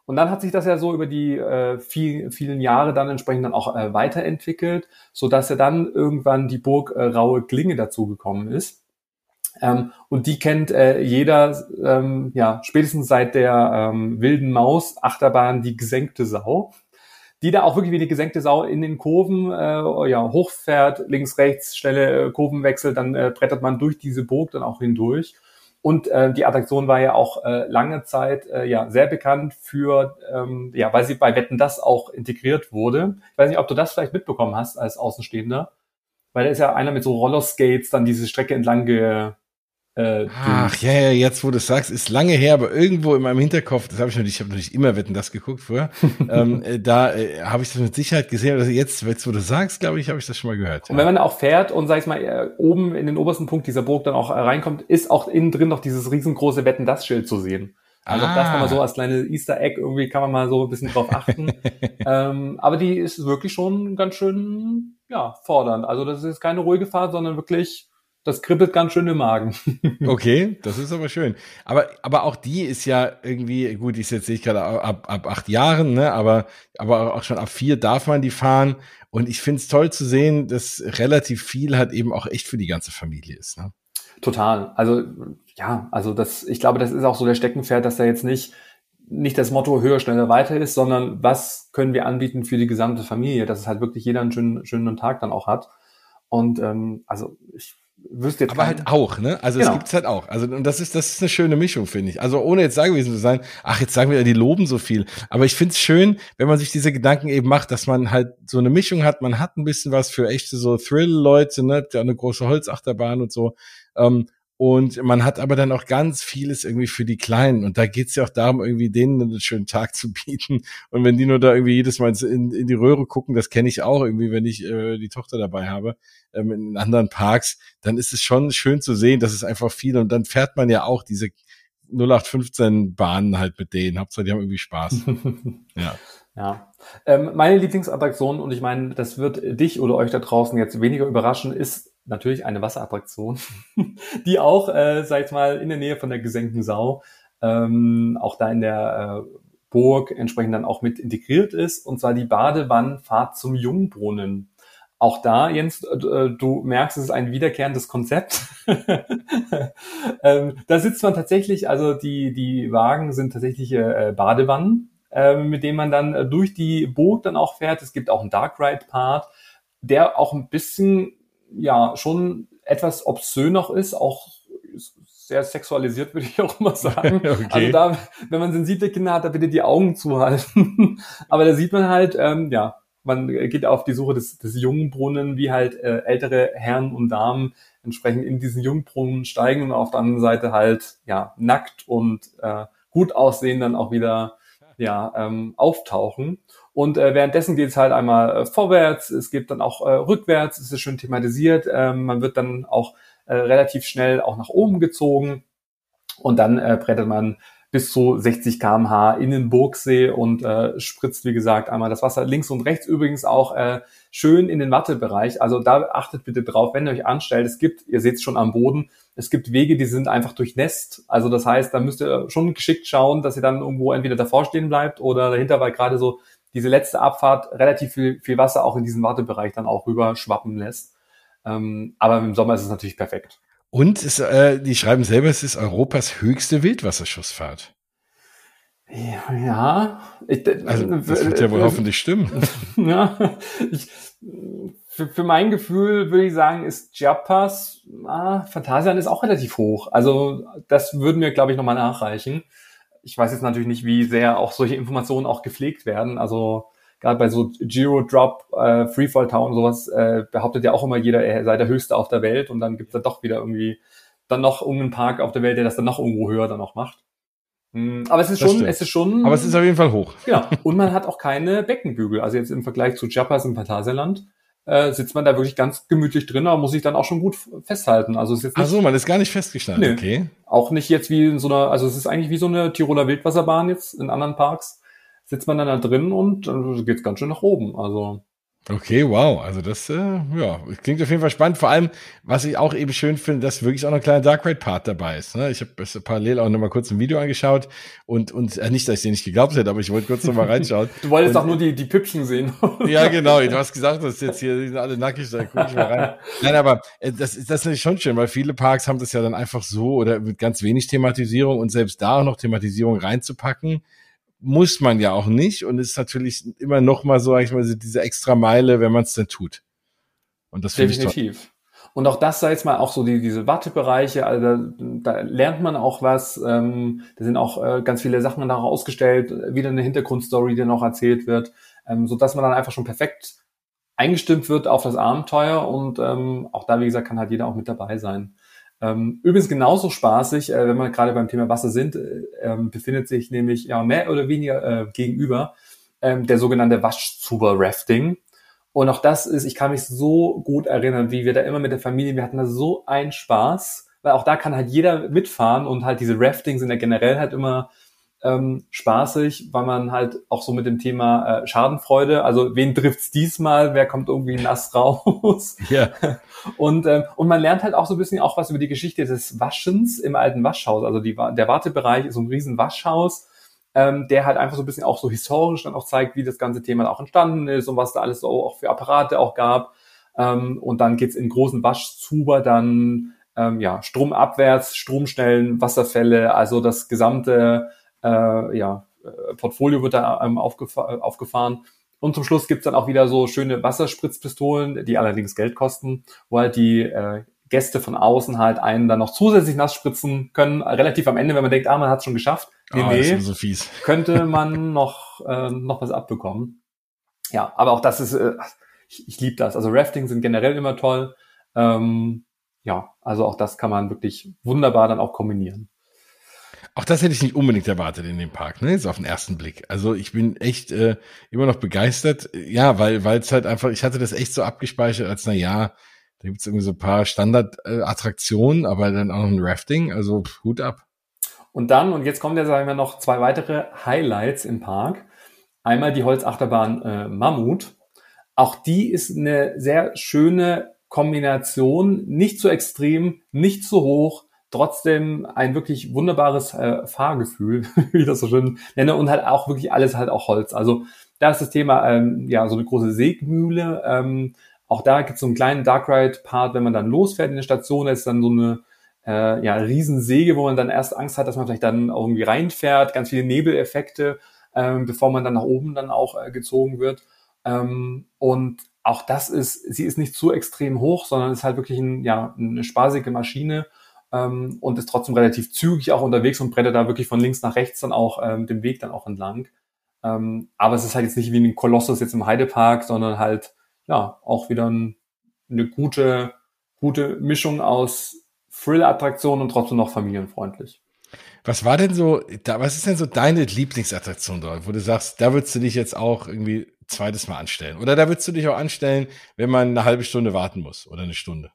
Und dann hat sich das ja so über die äh, viel, vielen Jahre dann entsprechend dann auch äh, weiterentwickelt, so dass ja dann irgendwann die Burg äh, Raue Klinge dazugekommen ist. Ähm, und die kennt äh, jeder, ähm, ja, spätestens seit der ähm, wilden Maus Achterbahn die gesenkte Sau, die da auch wirklich wie eine gesenkte Sau in den Kurven äh, ja, hochfährt, links, rechts, schnelle äh, Kurvenwechsel, dann äh, brettert man durch diese Burg dann auch hindurch. Und äh, die Attraktion war ja auch äh, lange Zeit äh, ja sehr bekannt für, ähm, ja, weil sie bei Wetten das auch integriert wurde. Ich weiß nicht, ob du das vielleicht mitbekommen hast als Außenstehender, weil da ist ja einer mit so Rollerskates dann diese Strecke entlang ge, äh, Ach ja, ja, jetzt wo du es sagst, ist lange her, aber irgendwo in meinem Hinterkopf, das habe ich noch nicht, ich habe natürlich immer Wetten das geguckt früher, ähm, äh, da äh, habe ich das mit Sicherheit gesehen. Also jetzt, jetzt wo du sagst, glaube ich, habe ich das schon mal gehört. Und wenn man auch fährt und sag ich mal äh, oben in den obersten Punkt dieser Burg dann auch äh, reinkommt, ist auch innen drin noch dieses riesengroße Wetten das Schild zu sehen. Also auch das Ah. kann man so als kleine Easter Egg irgendwie kann man mal so ein bisschen drauf achten. ähm, aber die ist wirklich schon ganz schön ja fordernd. Also das ist keine ruhige Fahrt, sondern wirklich das kribbelt ganz schön im Magen. Okay, das ist aber schön. Aber, aber auch die ist ja irgendwie, gut, ist jetzt sehe ich gerade ab, ab acht Jahren, ne, aber, aber auch schon ab vier darf man die fahren. Und ich finde es toll zu sehen, dass relativ viel halt eben auch echt für die ganze Familie ist. Ne? Total. Also ja, also das, ich glaube, das ist auch so der Steckenpferd, dass da jetzt nicht nicht das Motto höher, schneller, weiter ist, sondern was können wir anbieten für die gesamte Familie, dass es halt wirklich jeder einen schönen, schönen Tag dann auch hat. Und ähm, also ich wüsste jetzt Aber keinen- halt auch, ne? Also Genau. es gibt's halt auch. Also und das ist das ist eine schöne Mischung, finde ich. Also ohne jetzt sagen gewesen zu sein, ach jetzt sagen wir, die loben so viel. Aber ich finde es schön, wenn man sich diese Gedanken eben macht, dass man halt so eine Mischung hat. Man hat ein bisschen was für echte so Thrill-Leute, ne? Der eine große Holzachterbahn und so. Ähm, und man hat aber dann auch ganz vieles irgendwie für die Kleinen. Und da geht's ja auch darum, irgendwie denen einen schönen Tag zu bieten. Und wenn die nur da irgendwie jedes Mal in, in die Röhre gucken, das kenne ich auch irgendwie, wenn ich äh, die Tochter dabei habe, ähm, in anderen Parks, dann ist es schon schön zu sehen, dass es einfach viel und dann fährt man ja auch diese 0815 Bahnen halt mit denen. Hauptsache, die haben irgendwie Spaß. ja. Ja. Ähm, meine Lieblingsattraktion, und ich meine, das wird dich oder euch da draußen jetzt weniger überraschen, ist natürlich eine Wasserattraktion, die auch, äh, sag ich mal, in der Nähe von der gesenkten Sau, ähm, auch da in der äh, Burg entsprechend dann auch mit integriert ist, und zwar die Badewannenfahrt zum Jungbrunnen. Auch da, Jens, äh, du merkst, es ist ein wiederkehrendes Konzept. ähm, da sitzt man tatsächlich, also die, die Wagen sind tatsächliche äh, Badewannen, äh, mit denen man dann äh, durch die Burg dann auch fährt. Es gibt auch einen Dark Ride Part, der auch ein bisschen, ja, schon etwas obszön noch ist, auch sehr sexualisiert, würde ich auch immer sagen. Okay. Also da, wenn man sensible Kinder hat, da bitte die Augen zuhalten. Aber da sieht man halt, ähm, ja, man geht auf die Suche des, des Jungbrunnen, wie halt äh, ältere Herren und Damen entsprechend in diesen Jungbrunnen steigen und auf der anderen Seite halt ja nackt und äh, gut aussehen dann auch wieder ja ähm, auftauchen. Und äh, währenddessen geht es halt einmal äh, vorwärts, es gibt dann auch äh, rückwärts, es ist schön thematisiert, ähm, man wird dann auch äh, relativ schnell auch nach oben gezogen und dann äh, brettert man bis zu 60 kmh in den Burgsee und äh, spritzt, wie gesagt, einmal das Wasser links und rechts übrigens auch äh, schön in den Wattebereich. Also da achtet bitte drauf, wenn ihr euch anstellt. Es gibt, ihr seht es schon am Boden, es gibt Wege, die sind einfach durchnässt. Also das heißt, da müsst ihr schon geschickt schauen, dass ihr dann irgendwo entweder davor stehen bleibt oder dahinter, weil gerade so diese letzte Abfahrt relativ viel, viel Wasser auch in diesen Wartebereich dann auch rüber schwappen lässt. Ähm, aber im Sommer ist es natürlich perfekt. Und es, äh, die schreiben selber, es ist Europas höchste Wildwasserschussfahrt. Ja. Ich, also, das wird ja wohl äh, hoffentlich stimmen. ja, ich, für, für mein Gefühl würde ich sagen, ist Chiapas, ah, Phantasian ist auch relativ hoch. Also das würden wir, glaube ich, nochmal nachreichen. Ich weiß jetzt natürlich nicht, wie sehr auch solche Informationen auch gepflegt werden. Also gerade bei so Giro Drop, äh, Freefall Town sowas, äh, behauptet ja auch immer jeder, er sei der Höchste auf der Welt und dann gibt es da doch wieder irgendwie dann noch irgendeinen Park auf der Welt, der das dann noch irgendwo höher dann noch macht. Hm, aber es ist schon, es ist schon. Aber es ist auf jeden Fall hoch. Ja. Und man hat auch keine Beckenbügel. Also jetzt im Vergleich zu Chiapas im Phantasialand äh, sitzt man da wirklich ganz gemütlich drin, aber muss sich dann auch schon gut festhalten. Also es ist jetzt nicht, Ach so, man ist gar nicht festgeschnallt, nee, okay. Auch nicht jetzt wie in so einer, also es ist eigentlich wie so eine Tiroler Wildwasserbahn jetzt in anderen Parks sitzt man dann da drin und dann geht's ganz schön nach oben. Also Okay, wow. Also das, äh, ja, klingt auf jeden Fall spannend. Vor allem, was ich auch eben schön finde, dass wirklich auch noch ein kleiner Dark Ride Part dabei ist. Ne? Ich habe parallel auch noch mal kurz ein Video angeschaut und und äh, nicht, dass ich dir nicht geglaubt hätte, aber ich wollte kurz noch mal reinschauen. du wolltest und, auch nur die die Püppchen sehen. ja, genau. Du hast gesagt, dass jetzt hier die sind alle nackig, da guck ich mal rein. Nein, aber äh, das ist das ist natürlich schon schön, weil viele Parks haben das ja dann einfach so oder mit ganz wenig Thematisierung und selbst da auch noch Thematisierung reinzupacken muss man ja auch nicht und ist natürlich immer noch mal so, ich mal, diese extra Meile, wenn man es denn tut. Und das finde ich Definitiv. Und auch das sei jetzt mal auch so die, diese Wartebereiche, also da, da lernt man auch was. Ähm, da sind auch äh, ganz viele Sachen da ausgestellt, wieder eine Hintergrundstory, die noch erzählt wird, ähm, so dass man dann einfach schon perfekt eingestimmt wird auf das Abenteuer und ähm, auch da, wie gesagt, kann halt jeder auch mit dabei sein. Ähm, übrigens genauso spaßig, äh, wenn wir gerade beim Thema Wasser sind, äh, ähm, befindet sich nämlich ja mehr oder weniger äh, gegenüber ähm, der sogenannte Waschzuber-Rafting. Und auch das ist, ich kann mich so gut erinnern, wie wir da immer mit der Familie, wir hatten da so einen Spaß, weil auch da kann halt jeder mitfahren und halt diese Raftings sind ja generell halt immer ähm, spaßig, weil man halt auch so mit dem Thema äh, Schadenfreude, also wen trifft's diesmal, wer kommt irgendwie nass raus. Ja. Und, ähm, und man lernt halt auch so ein bisschen auch was über die Geschichte des Waschens im alten Waschhaus. Also die, der Wartebereich ist so ein riesen Waschhaus, ähm, der halt einfach so ein bisschen auch so historisch dann auch zeigt, wie das ganze Thema auch entstanden ist und was da alles so auch für Apparate auch gab. Ähm, und dann geht's in großen Waschzuber dann ähm, ja stromabwärts, Stromstellen, Wasserfälle, also das gesamte äh, ja, äh, Portfolio wird da ähm, aufgefa aufgefahren. Und zum Schluss gibt's dann auch wieder so schöne Wasserspritzpistolen, die allerdings Geld kosten, wo halt die äh, Gäste von außen halt einen dann noch zusätzlich nass spritzen können. Relativ am Ende, wenn man denkt, ah, man hat's schon geschafft. Nee, oh, nee, so fies. könnte man noch, äh, noch was abbekommen. Ja, aber auch das ist, äh, ich, ich liebe das. Also Rafting sind generell immer toll. Ähm, ja, also auch das kann man wirklich wunderbar dann auch kombinieren. Auch das hätte ich nicht unbedingt erwartet in dem Park, ne? Jetzt auf den ersten Blick. Also ich bin echt äh, immer noch begeistert. Ja, weil weil es halt einfach, ich hatte das echt so abgespeichert, als na ja, da gibt's irgendwie so ein paar Standard-Attraktionen, aber dann auch noch ein Rafting. Also pff, Hut ab. Und dann, und jetzt kommen ja, sagen wir, noch zwei weitere Highlights im Park. Einmal die Holzachterbahn äh, Mammut. Auch die ist eine sehr schöne Kombination, nicht zu extrem, nicht zu hoch, trotzdem ein wirklich wunderbares äh, Fahrgefühl, wie ich das so schön nenne, und halt auch wirklich alles halt auch Holz. Also da ist das Thema, ähm, ja, so eine große Sägmühle. Ähm, auch da gibt es so einen kleinen Dark Ride-Part, wenn man dann losfährt in der Station, ist dann so eine äh, ja, Riesensäge, wo man dann erst Angst hat, dass man vielleicht dann irgendwie reinfährt, ganz viele Nebeleffekte, ähm, bevor man dann nach oben dann auch äh, gezogen wird. Ähm, und auch das ist, sie ist nicht zu extrem hoch, sondern ist halt wirklich ein, ja, eine spaßige Maschine ähm, und ist trotzdem relativ zügig auch unterwegs und brettet da wirklich von links nach rechts dann auch ähm, den Weg dann auch entlang. Ähm, aber es ist halt jetzt nicht wie ein Kolossus jetzt im Heidepark, sondern halt ja auch wieder ein, eine gute gute Mischung aus Thrill-Attraktion und trotzdem noch familienfreundlich. Was war denn so, da, was ist denn so deine Lieblingsattraktion dort, wo du sagst, da würdest du dich jetzt auch irgendwie zweites Mal anstellen? Oder da würdest du dich auch anstellen, wenn man eine halbe Stunde warten muss oder eine Stunde?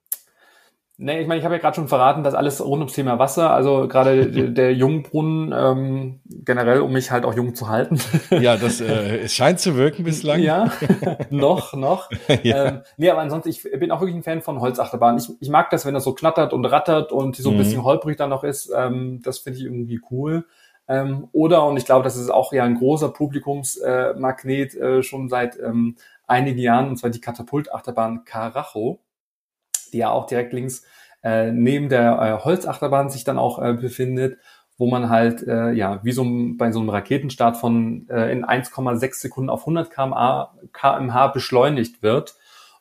Nee, ich meine, ich habe ja gerade schon verraten, dass alles rund ums Thema Wasser, also gerade der Jungbrunnen ähm, generell, um mich halt auch jung zu halten. Ja, das äh, es scheint zu wirken bislang. Ja, noch, noch. ja. Ähm, nee, aber ansonsten, ich bin auch wirklich ein Fan von Holzachterbahnen. Ich, ich mag das, wenn das so knattert und rattert und so ein mhm. bisschen holprig dann noch ist. Ähm, das finde ich irgendwie cool. Ähm, oder, und ich glaube, das ist auch ja ein großer Publikumsmagnet äh, äh, schon seit ähm, einigen Jahren, und zwar die Katapultachterbahn Carajo die ja auch direkt links äh, neben der äh, Holzachterbahn sich dann auch äh, befindet, wo man halt äh, ja wie so ein, bei so einem Raketenstart von äh, in 1,6 Sekunden auf 100 kmh, kmh beschleunigt wird.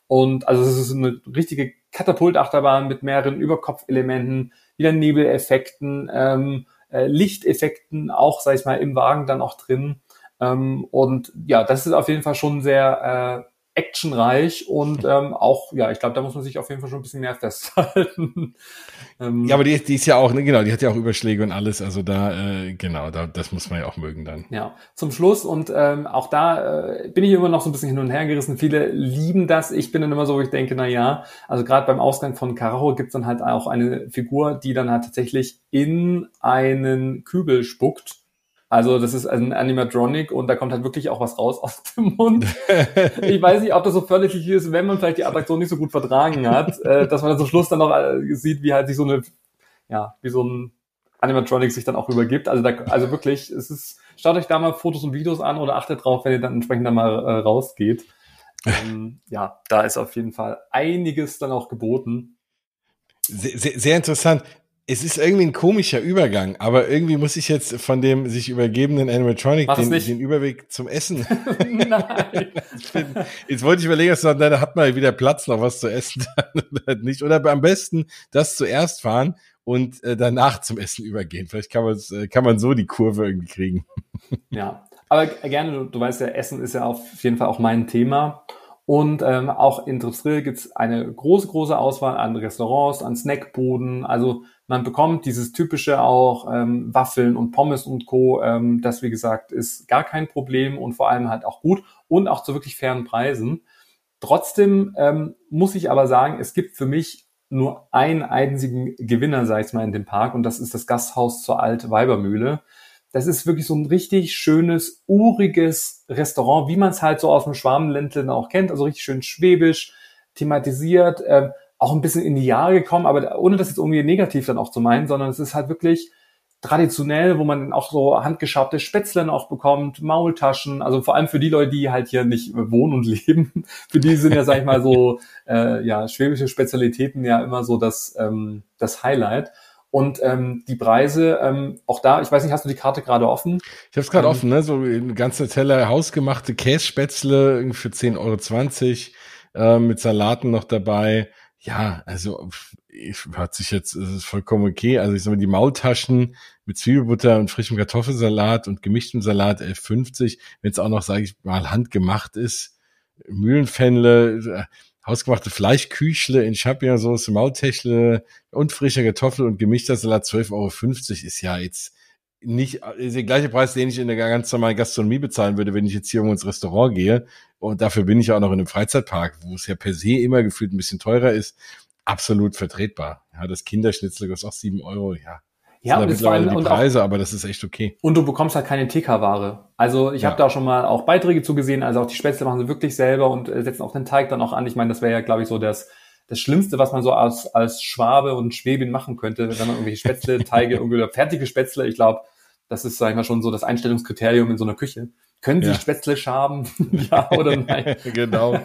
Und also es ist eine richtige Katapultachterbahn mit mehreren Überkopfelementen, wieder Nebeleffekten, ähm, äh, Lichteffekten, auch sag ich mal im Wagen dann auch drin. Ähm, und ja, das ist auf jeden Fall schon sehr äh, actionreich und ähm, auch, ja, ich glaube, da muss man sich auf jeden Fall schon ein bisschen mehr festhalten. ähm, ja, aber die, die ist ja auch, ne, genau, die hat ja auch Überschläge und alles, also da, äh, genau, da, das muss man ja auch mögen dann. Ja, zum Schluss und ähm, auch da äh, bin ich immer noch so ein bisschen hin und her gerissen. Viele lieben das, ich bin dann immer so, wo ich denke, na ja, also gerade beim Ausgang von Karacho gibt's dann halt auch eine Figur, die dann halt tatsächlich in einen Kübel spuckt also das ist ein Animatronic und da kommt halt wirklich auch was raus aus dem Mund. ich weiß nicht, ob das so förderlich ist, wenn man vielleicht die Attraktion nicht so gut vertragen hat, äh, dass man dann zum Schluss dann noch äh, sieht, wie halt sich so eine, ja, wie so ein Animatronic sich dann auch übergibt. Also da, also wirklich, es ist, schaut euch da mal Fotos und Videos an oder achtet drauf, wenn ihr dann entsprechend da mal äh, rausgeht. Ähm, ja, da ist auf jeden Fall einiges dann auch geboten. Sehr, sehr, sehr interessant es ist irgendwie ein komischer Übergang, aber irgendwie muss ich jetzt von dem sich übergebenen Animatronic den, den, Überweg zum Essen. Nein. jetzt wollte ich überlegen, dass du da hat man wieder Platz, noch was zu essen. nicht. Oder am besten das zuerst fahren und äh, danach zum Essen übergehen. Vielleicht kann, man äh, kann man so die Kurve irgendwie kriegen. ja, aber gerne, du, du weißt ja, Essen ist ja auf jeden Fall auch mein Thema. Und ähm, auch in Tripsdrill gibt es eine große, große Auswahl an Restaurants, an Snackbuden. Also man bekommt dieses typische auch ähm, Waffeln und Pommes und Co. Ähm, das, wie gesagt, ist gar kein Problem und vor allem halt auch gut und auch zu wirklich fairen Preisen. Trotzdem ähm, muss ich aber sagen, es gibt für mich nur einen einzigen Gewinner, sag ich mal, in dem Park und das ist das Gasthaus zur Alt Weibermühle. Das ist wirklich so ein richtig schönes, uriges Restaurant, wie man es halt so aus dem Schwarmländle auch kennt. Also richtig schön schwäbisch, thematisiert, äh, auch ein bisschen in die Jahre gekommen, aber ohne das jetzt irgendwie negativ dann auch zu meinen, sondern es ist halt wirklich traditionell, wo man auch so handgeschabte Spätzle auch bekommt, Maultaschen, also vor allem für die Leute, die halt hier nicht wohnen und leben, für die sind ja, sag ich mal, so äh, ja, schwäbische Spezialitäten ja immer so das, ähm, das Highlight. Und ähm, die Preise, ähm, auch da, ich weiß nicht, hast du die Karte gerade offen? Ich habe es gerade ähm, offen, ne? So ein ganzer Teller hausgemachte Kässpätzle für 10,20 Euro äh, mit Salaten noch dabei. Ja, also hat sich jetzt, es ist vollkommen okay. Also ich sag mal, die Maultaschen mit Zwiebelbutter und frischem Kartoffelsalat und gemischtem Salat 11,50, wenn es auch noch, sage ich mal, handgemacht ist. Mühlenfännle, hausgemachte Fleischküchle in Champignonsauce, Maultächle und frischer Kartoffel und gemischter Salat 12,50 Euro ist ja jetzt nicht der gleiche Preis, den ich in der ganz normalen Gastronomie bezahlen würde, wenn ich jetzt hier irgendwo ins Restaurant gehe. Und dafür bin ich auch noch in einem Freizeitpark, wo es ja per se immer gefühlt ein bisschen teurer ist. Absolut vertretbar. Ja, das Kinderschnitzel kostet auch sieben Euro. Ja, ja, und mittlerweile die Preise, auch, aber das ist echt okay. Und du bekommst halt keine TK-Ware. Also ich ja. habe da schon mal auch Beiträge zugesehen, also auch die Spätzle machen sie wirklich selber und äh, setzen auch den Teig dann auch an. Ich meine, das wäre ja, glaube ich, so das, das Schlimmste, was man so als, als Schwabe und Schwäbin machen könnte, wenn man irgendwelche Spätzle, Teige, irgendwie fertige Spätzle, ich glaube, das ist, sag ich mal, schon so das Einstellungskriterium in so einer Küche. Können Sie ja. Spätzle schaben? ja oder nein? genau.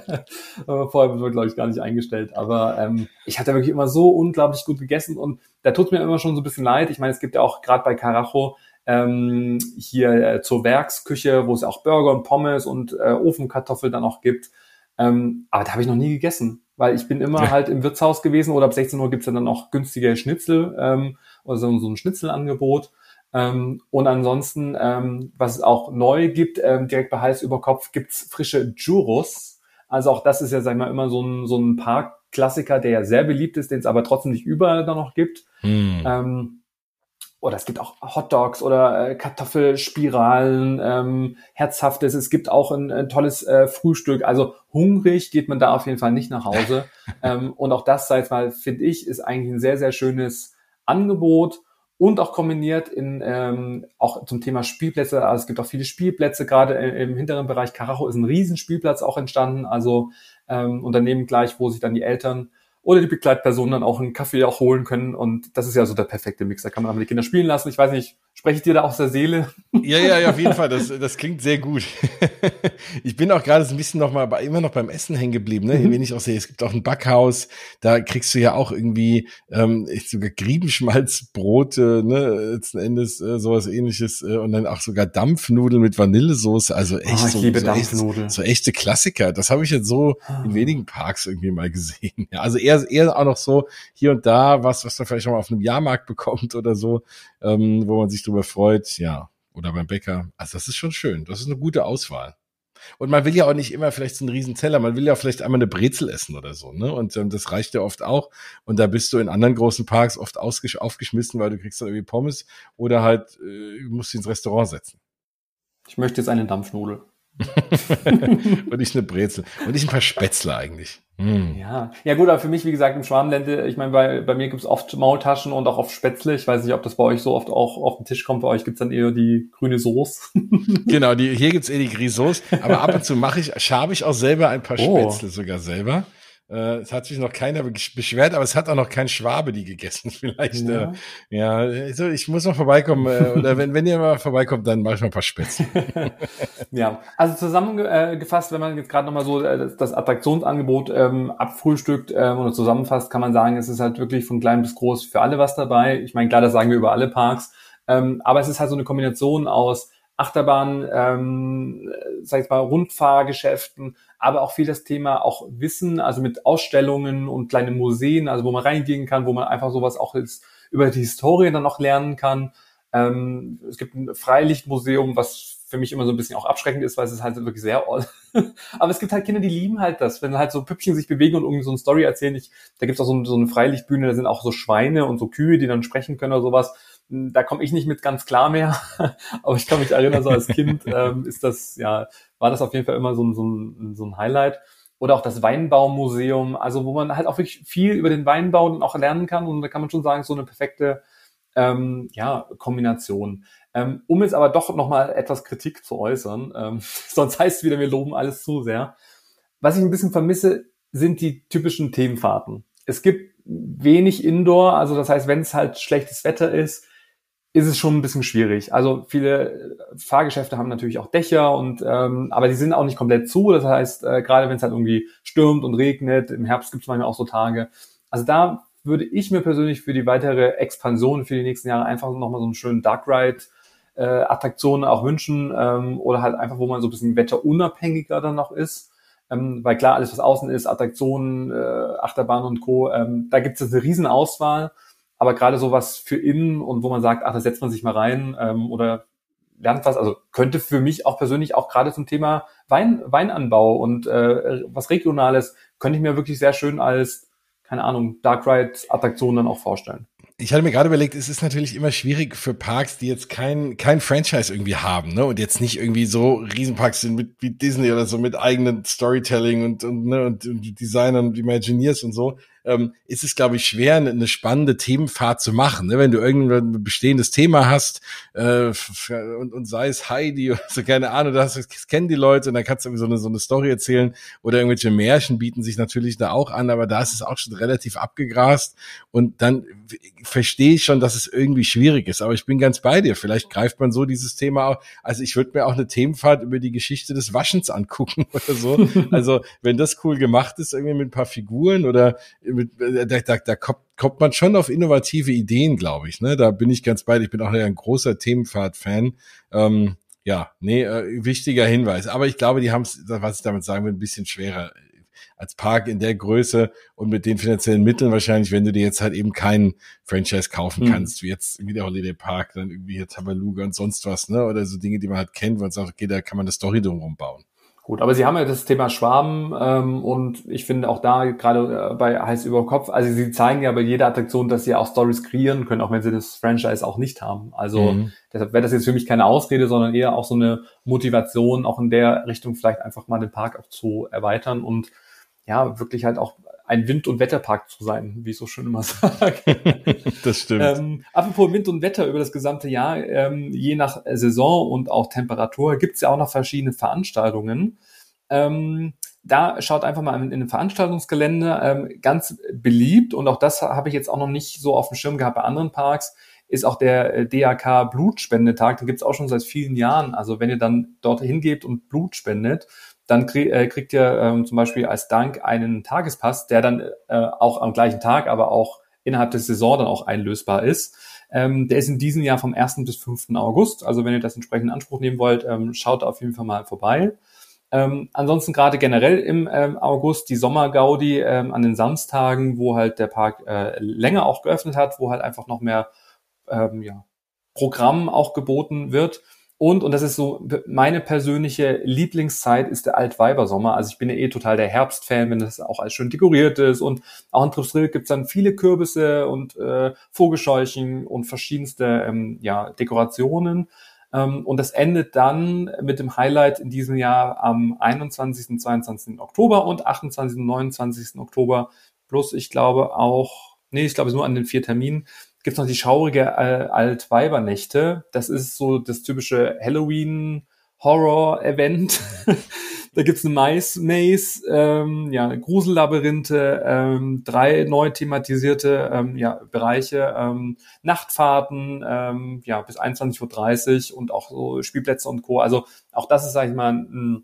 Vorher wird, glaube ich, gar nicht eingestellt. Aber ähm, ich hatte wirklich immer so unglaublich gut gegessen und da tut mir immer schon so ein bisschen leid. Ich meine, es gibt ja auch gerade bei Carajo ähm, hier äh, zur Werksküche, wo es auch Burger und Pommes und äh, Ofenkartoffel dann auch gibt. Ähm, aber da habe ich noch nie gegessen, weil ich bin immer halt im Wirtshaus gewesen oder ab 16 Uhr gibt's dann auch günstige Schnitzel ähm, oder so, so ein Schnitzelangebot. Ähm, und ansonsten, ähm, was es auch neu gibt, ähm, direkt bei Hals über Kopf, gibt's frische Juros. Also auch das ist ja, sag ich mal, immer so ein, so ein Parkklassiker, der ja sehr beliebt ist, den es aber trotzdem nicht überall da noch gibt. Hm. Ähm, oder es gibt auch Hotdogs oder äh, Kartoffelspiralen, ähm, herzhaftes. Es gibt auch ein, ein tolles äh, Frühstück. Also hungrig geht man da auf jeden Fall nicht nach Hause. ähm, und auch das, sag ich mal, finde ich, ist eigentlich ein sehr, sehr schönes Angebot und auch kombiniert in ähm, auch zum Thema Spielplätze. Also es gibt auch viele Spielplätze, gerade im hinteren Bereich Karacho ist ein Riesenspielplatz auch entstanden. Also ähm, Unternehmen gleich, wo sich dann die Eltern oder die Begleitpersonen dann auch einen Kaffee auch holen können. Und das ist ja so der perfekte Mix. Da kann man einfach die Kinder spielen lassen. Ich weiß nicht, spreche ich dir da aus der Seele? Ja, ja, ja, auf jeden Fall. Das, das klingt sehr gut. Ich bin auch gerade so ein bisschen noch mal bei, immer noch beim Essen hängen geblieben. Ne? Mhm. Wenn ich auch sehe, es gibt auch ein Backhaus, da kriegst du ja auch irgendwie ähm, sogar Griebenschmalzbrote, ne, letzten Endes äh, sowas ähnliches äh, und dann auch sogar Dampfnudeln mit Vanillesoße. Also echt oh, ich so, liebe so, Dampfnudeln. Echt, so echte Klassiker. Das habe ich jetzt so in ah. wenigen Parks irgendwie mal gesehen. Ja, also eher, eher auch noch so hier und da was, was man vielleicht schon mal auf einem Jahrmarkt bekommt oder so, ähm, wo man sich drüber freut. Ja, oder beim Bäcker. Also das ist schon schön. Das ist eine gute Auswahl. Und man will ja auch nicht immer vielleicht so einen riesen Teller, man will ja vielleicht einmal eine Brezel essen oder so, ne? Und ähm, das reicht ja oft auch. Und da bist du in anderen großen Parks oft aufgeschmissen, weil du kriegst dann irgendwie Pommes oder halt äh, musst du ins Restaurant setzen. Ich möchte jetzt eine Dampfnudel. und nicht eine Brezel. Und nicht ein paar Spätzle eigentlich. Mm. Ja, ja gut, aber für mich, wie gesagt, im Schwarmlände, ich meine, bei, bei mir gibt's oft Maultaschen und auch oft Spätzle. Ich weiß nicht, ob das bei euch so oft auch auf den Tisch kommt. Bei euch gibt's dann eher die grüne Soße. genau, die, hier gibt's eher die Grisauce. Aber ab und zu mache ich, schabe ich auch selber ein paar oh. Spätzle sogar selber. Äh, es hat sich noch keiner beschwert, aber es hat auch noch kein Schwabe die gegessen. Vielleicht, ja. Äh, ja, also ich muss noch vorbeikommen. Äh, oder wenn, wenn ihr mal vorbeikommt, dann mache ich mal ein paar Spätzle. ja, also zusammengefasst, wenn man jetzt gerade nochmal so äh, das Attraktionsangebot ähm, abfrühstückt ähm, oder zusammenfasst, kann man sagen, es ist halt wirklich von klein bis groß für alle was dabei. Ich meine, klar, das sagen wir über alle Parks. Ähm, aber es ist halt so eine Kombination aus Achterbahn, ähm, sag ich mal, Rundfahrgeschäften, aber auch viel das Thema auch Wissen, also mit Ausstellungen und kleinen Museen, also wo man reingehen kann, wo man einfach sowas auch ist, über die Historie dann noch lernen kann. Ähm, es gibt ein Freilichtmuseum, was für mich immer so ein bisschen auch abschreckend ist, weil es ist halt wirklich sehr. Aber es gibt halt Kinder, die lieben halt das, wenn halt so Püppchen sich bewegen und irgendwie so eine Story erzählen. Ich, da gibt es auch so, so eine Freilichtbühne, da sind auch so Schweine und so Kühe, die dann sprechen können oder sowas da komme ich nicht mit ganz klar mehr, aber ich kann mich erinnern, so als Kind ähm, ist das, ja, war das auf jeden Fall immer so ein, so ein, so ein Highlight. Oder auch das Weinbaumuseum, also wo man halt auch wirklich viel über den Weinbau dann auch lernen kann und da kann man schon sagen, so eine perfekte ähm, ja, Kombination. Ähm, um jetzt aber doch nochmal etwas Kritik zu äußern, ähm, sonst heißt es wieder, wir loben alles zu sehr. Was ich ein bisschen vermisse, sind die typischen Themenfahrten. Es gibt wenig Indoor, also das heißt, wenn es halt schlechtes Wetter ist, ist es schon ein bisschen schwierig. Also viele Fahrgeschäfte haben natürlich auch Dächer und ähm, aber die sind auch nicht komplett zu. Das heißt, äh, gerade wenn es halt irgendwie stürmt und regnet, im Herbst gibt es manchmal auch so Tage. Also da würde ich mir persönlich für die weitere Expansion für die nächsten Jahre einfach nochmal so einen schönen Dark Ride äh, Attraktionen auch wünschen ähm, oder halt einfach, wo man so ein bisschen wetterunabhängiger dann noch ist. Ähm, weil klar, alles was außen ist, Attraktionen, äh, Achterbahn und Co., ähm, da gibt es eine riesen Auswahl. Aber gerade sowas für innen und wo man sagt, ach, da setzt man sich mal rein ähm, oder lernt was, also könnte für mich auch persönlich auch gerade zum Thema Wein, Weinanbau und äh, was Regionales, könnte ich mir wirklich sehr schön als, keine Ahnung, Dark Ride-Attraktion dann auch vorstellen ich hatte mir gerade überlegt, es ist natürlich immer schwierig für Parks, die jetzt kein, kein Franchise irgendwie haben, ne? Und jetzt nicht irgendwie so Riesenparks sind mit wie Disney oder so mit eigenen Storytelling und, und, ne, und, und Designern und Imagineers und so, ähm, ist es, glaube ich, schwer, eine spannende Themenfahrt zu machen. Ne? Wenn du irgendein bestehendes Thema hast äh, und, und sei es Heidi oder so, keine Ahnung, das, das kennen die Leute und dann kannst du irgendwie so eine, so eine Story erzählen oder irgendwelche Märchen bieten sich natürlich da auch an, aber da ist es auch schon relativ abgegrast und dann verstehe ich schon, dass es irgendwie schwierig ist, aber ich bin ganz bei dir. Vielleicht greift man so dieses Thema auch. Also ich würde mir auch eine Themenfahrt über die Geschichte des Waschens angucken oder so. Also wenn das cool gemacht ist, irgendwie mit ein paar Figuren oder mit, da, da, da kommt, kommt man schon auf innovative Ideen, glaube ich. Ne? Da bin ich ganz bei. Ich bin auch ein großer Themenfahrt-Fan. Ähm, ja, nee, äh, wichtiger Hinweis. Aber ich glaube, die haben es, was ich damit sagen will, ein bisschen schwerer als Park in der Größe und mit den finanziellen Mitteln wahrscheinlich, wenn du dir jetzt halt eben keinen Franchise kaufen mhm. kannst, wie jetzt wie der Holiday Park, dann irgendwie hier Tabaluga und sonst was, ne? Oder so Dinge, die man halt kennt, wo man sagt, okay, da kann man eine Story drumherum bauen. Gut, aber Sie haben ja das Thema Schwaben ähm, und ich finde auch da gerade äh, bei Heiß über Kopf, also Sie zeigen ja bei jeder Attraktion, dass Sie auch Stories kreieren können, auch wenn Sie das Franchise auch nicht haben. Also mhm. deshalb wäre das jetzt für mich keine Ausrede, sondern eher auch so eine Motivation, auch in der Richtung vielleicht einfach mal den Park auch zu erweitern und ja, wirklich halt auch ein Wind- und Wetterpark zu sein, wie ich so schön immer sage. das stimmt. Ähm, apropos Wind und Wetter über das gesamte Jahr, ähm, je nach Saison und auch Temperatur gibt es ja auch noch verschiedene Veranstaltungen. Ähm, da schaut einfach mal in, in den Veranstaltungsgelände, ähm, ganz beliebt und auch das habe ich jetzt auch noch nicht so auf dem Schirm gehabt bei anderen Parks, ist auch der äh, DAK Blutspendetag. Den gibt es auch schon seit vielen Jahren. Also wenn ihr dann dort hingebt und Blut spendet, dann krieg, äh, kriegt ihr ähm, zum Beispiel als Dank einen Tagespass, der dann äh, auch am gleichen Tag, aber auch innerhalb der Saison dann auch einlösbar ist. Ähm, der ist in diesem Jahr vom 1. bis 5. August. Also wenn ihr das entsprechend in Anspruch nehmen wollt, ähm, schaut auf jeden Fall mal vorbei. Ähm, ansonsten gerade generell im ähm, August die Sommergaudi ähm, an den Samstagen, wo halt der Park äh, länger auch geöffnet hat, wo halt einfach noch mehr ähm, ja, Programm auch geboten wird. Und, und das ist so meine persönliche Lieblingszeit, ist der Altweibersommer. Also ich bin ja eh total der Herbstfan, wenn das auch alles schön dekoriert ist. Und auch in Tripsdrill gibt's dann viele Kürbisse und äh, Vogelscheuchen und verschiedenste ähm, ja, Dekorationen. Ähm, und das endet dann mit dem Highlight in diesem Jahr am 21. und 22. Oktober und 28. und 29. Oktober. Plus, ich glaube auch, nee, ich glaube nur an den vier Terminen gibt es noch die schaurige äh, Altweibernächte. Das ist so das typische Halloween-Horror-Event. da gibt's eine Mais-Maze, ähm, ja, Grusellabyrinthe, ähm, drei neu thematisierte ähm, ja, Bereiche, ähm, Nachtfahrten, ähm, ja, bis 21.30 Uhr und auch so Spielplätze und Co. Also auch das ist, sag ich mal, ein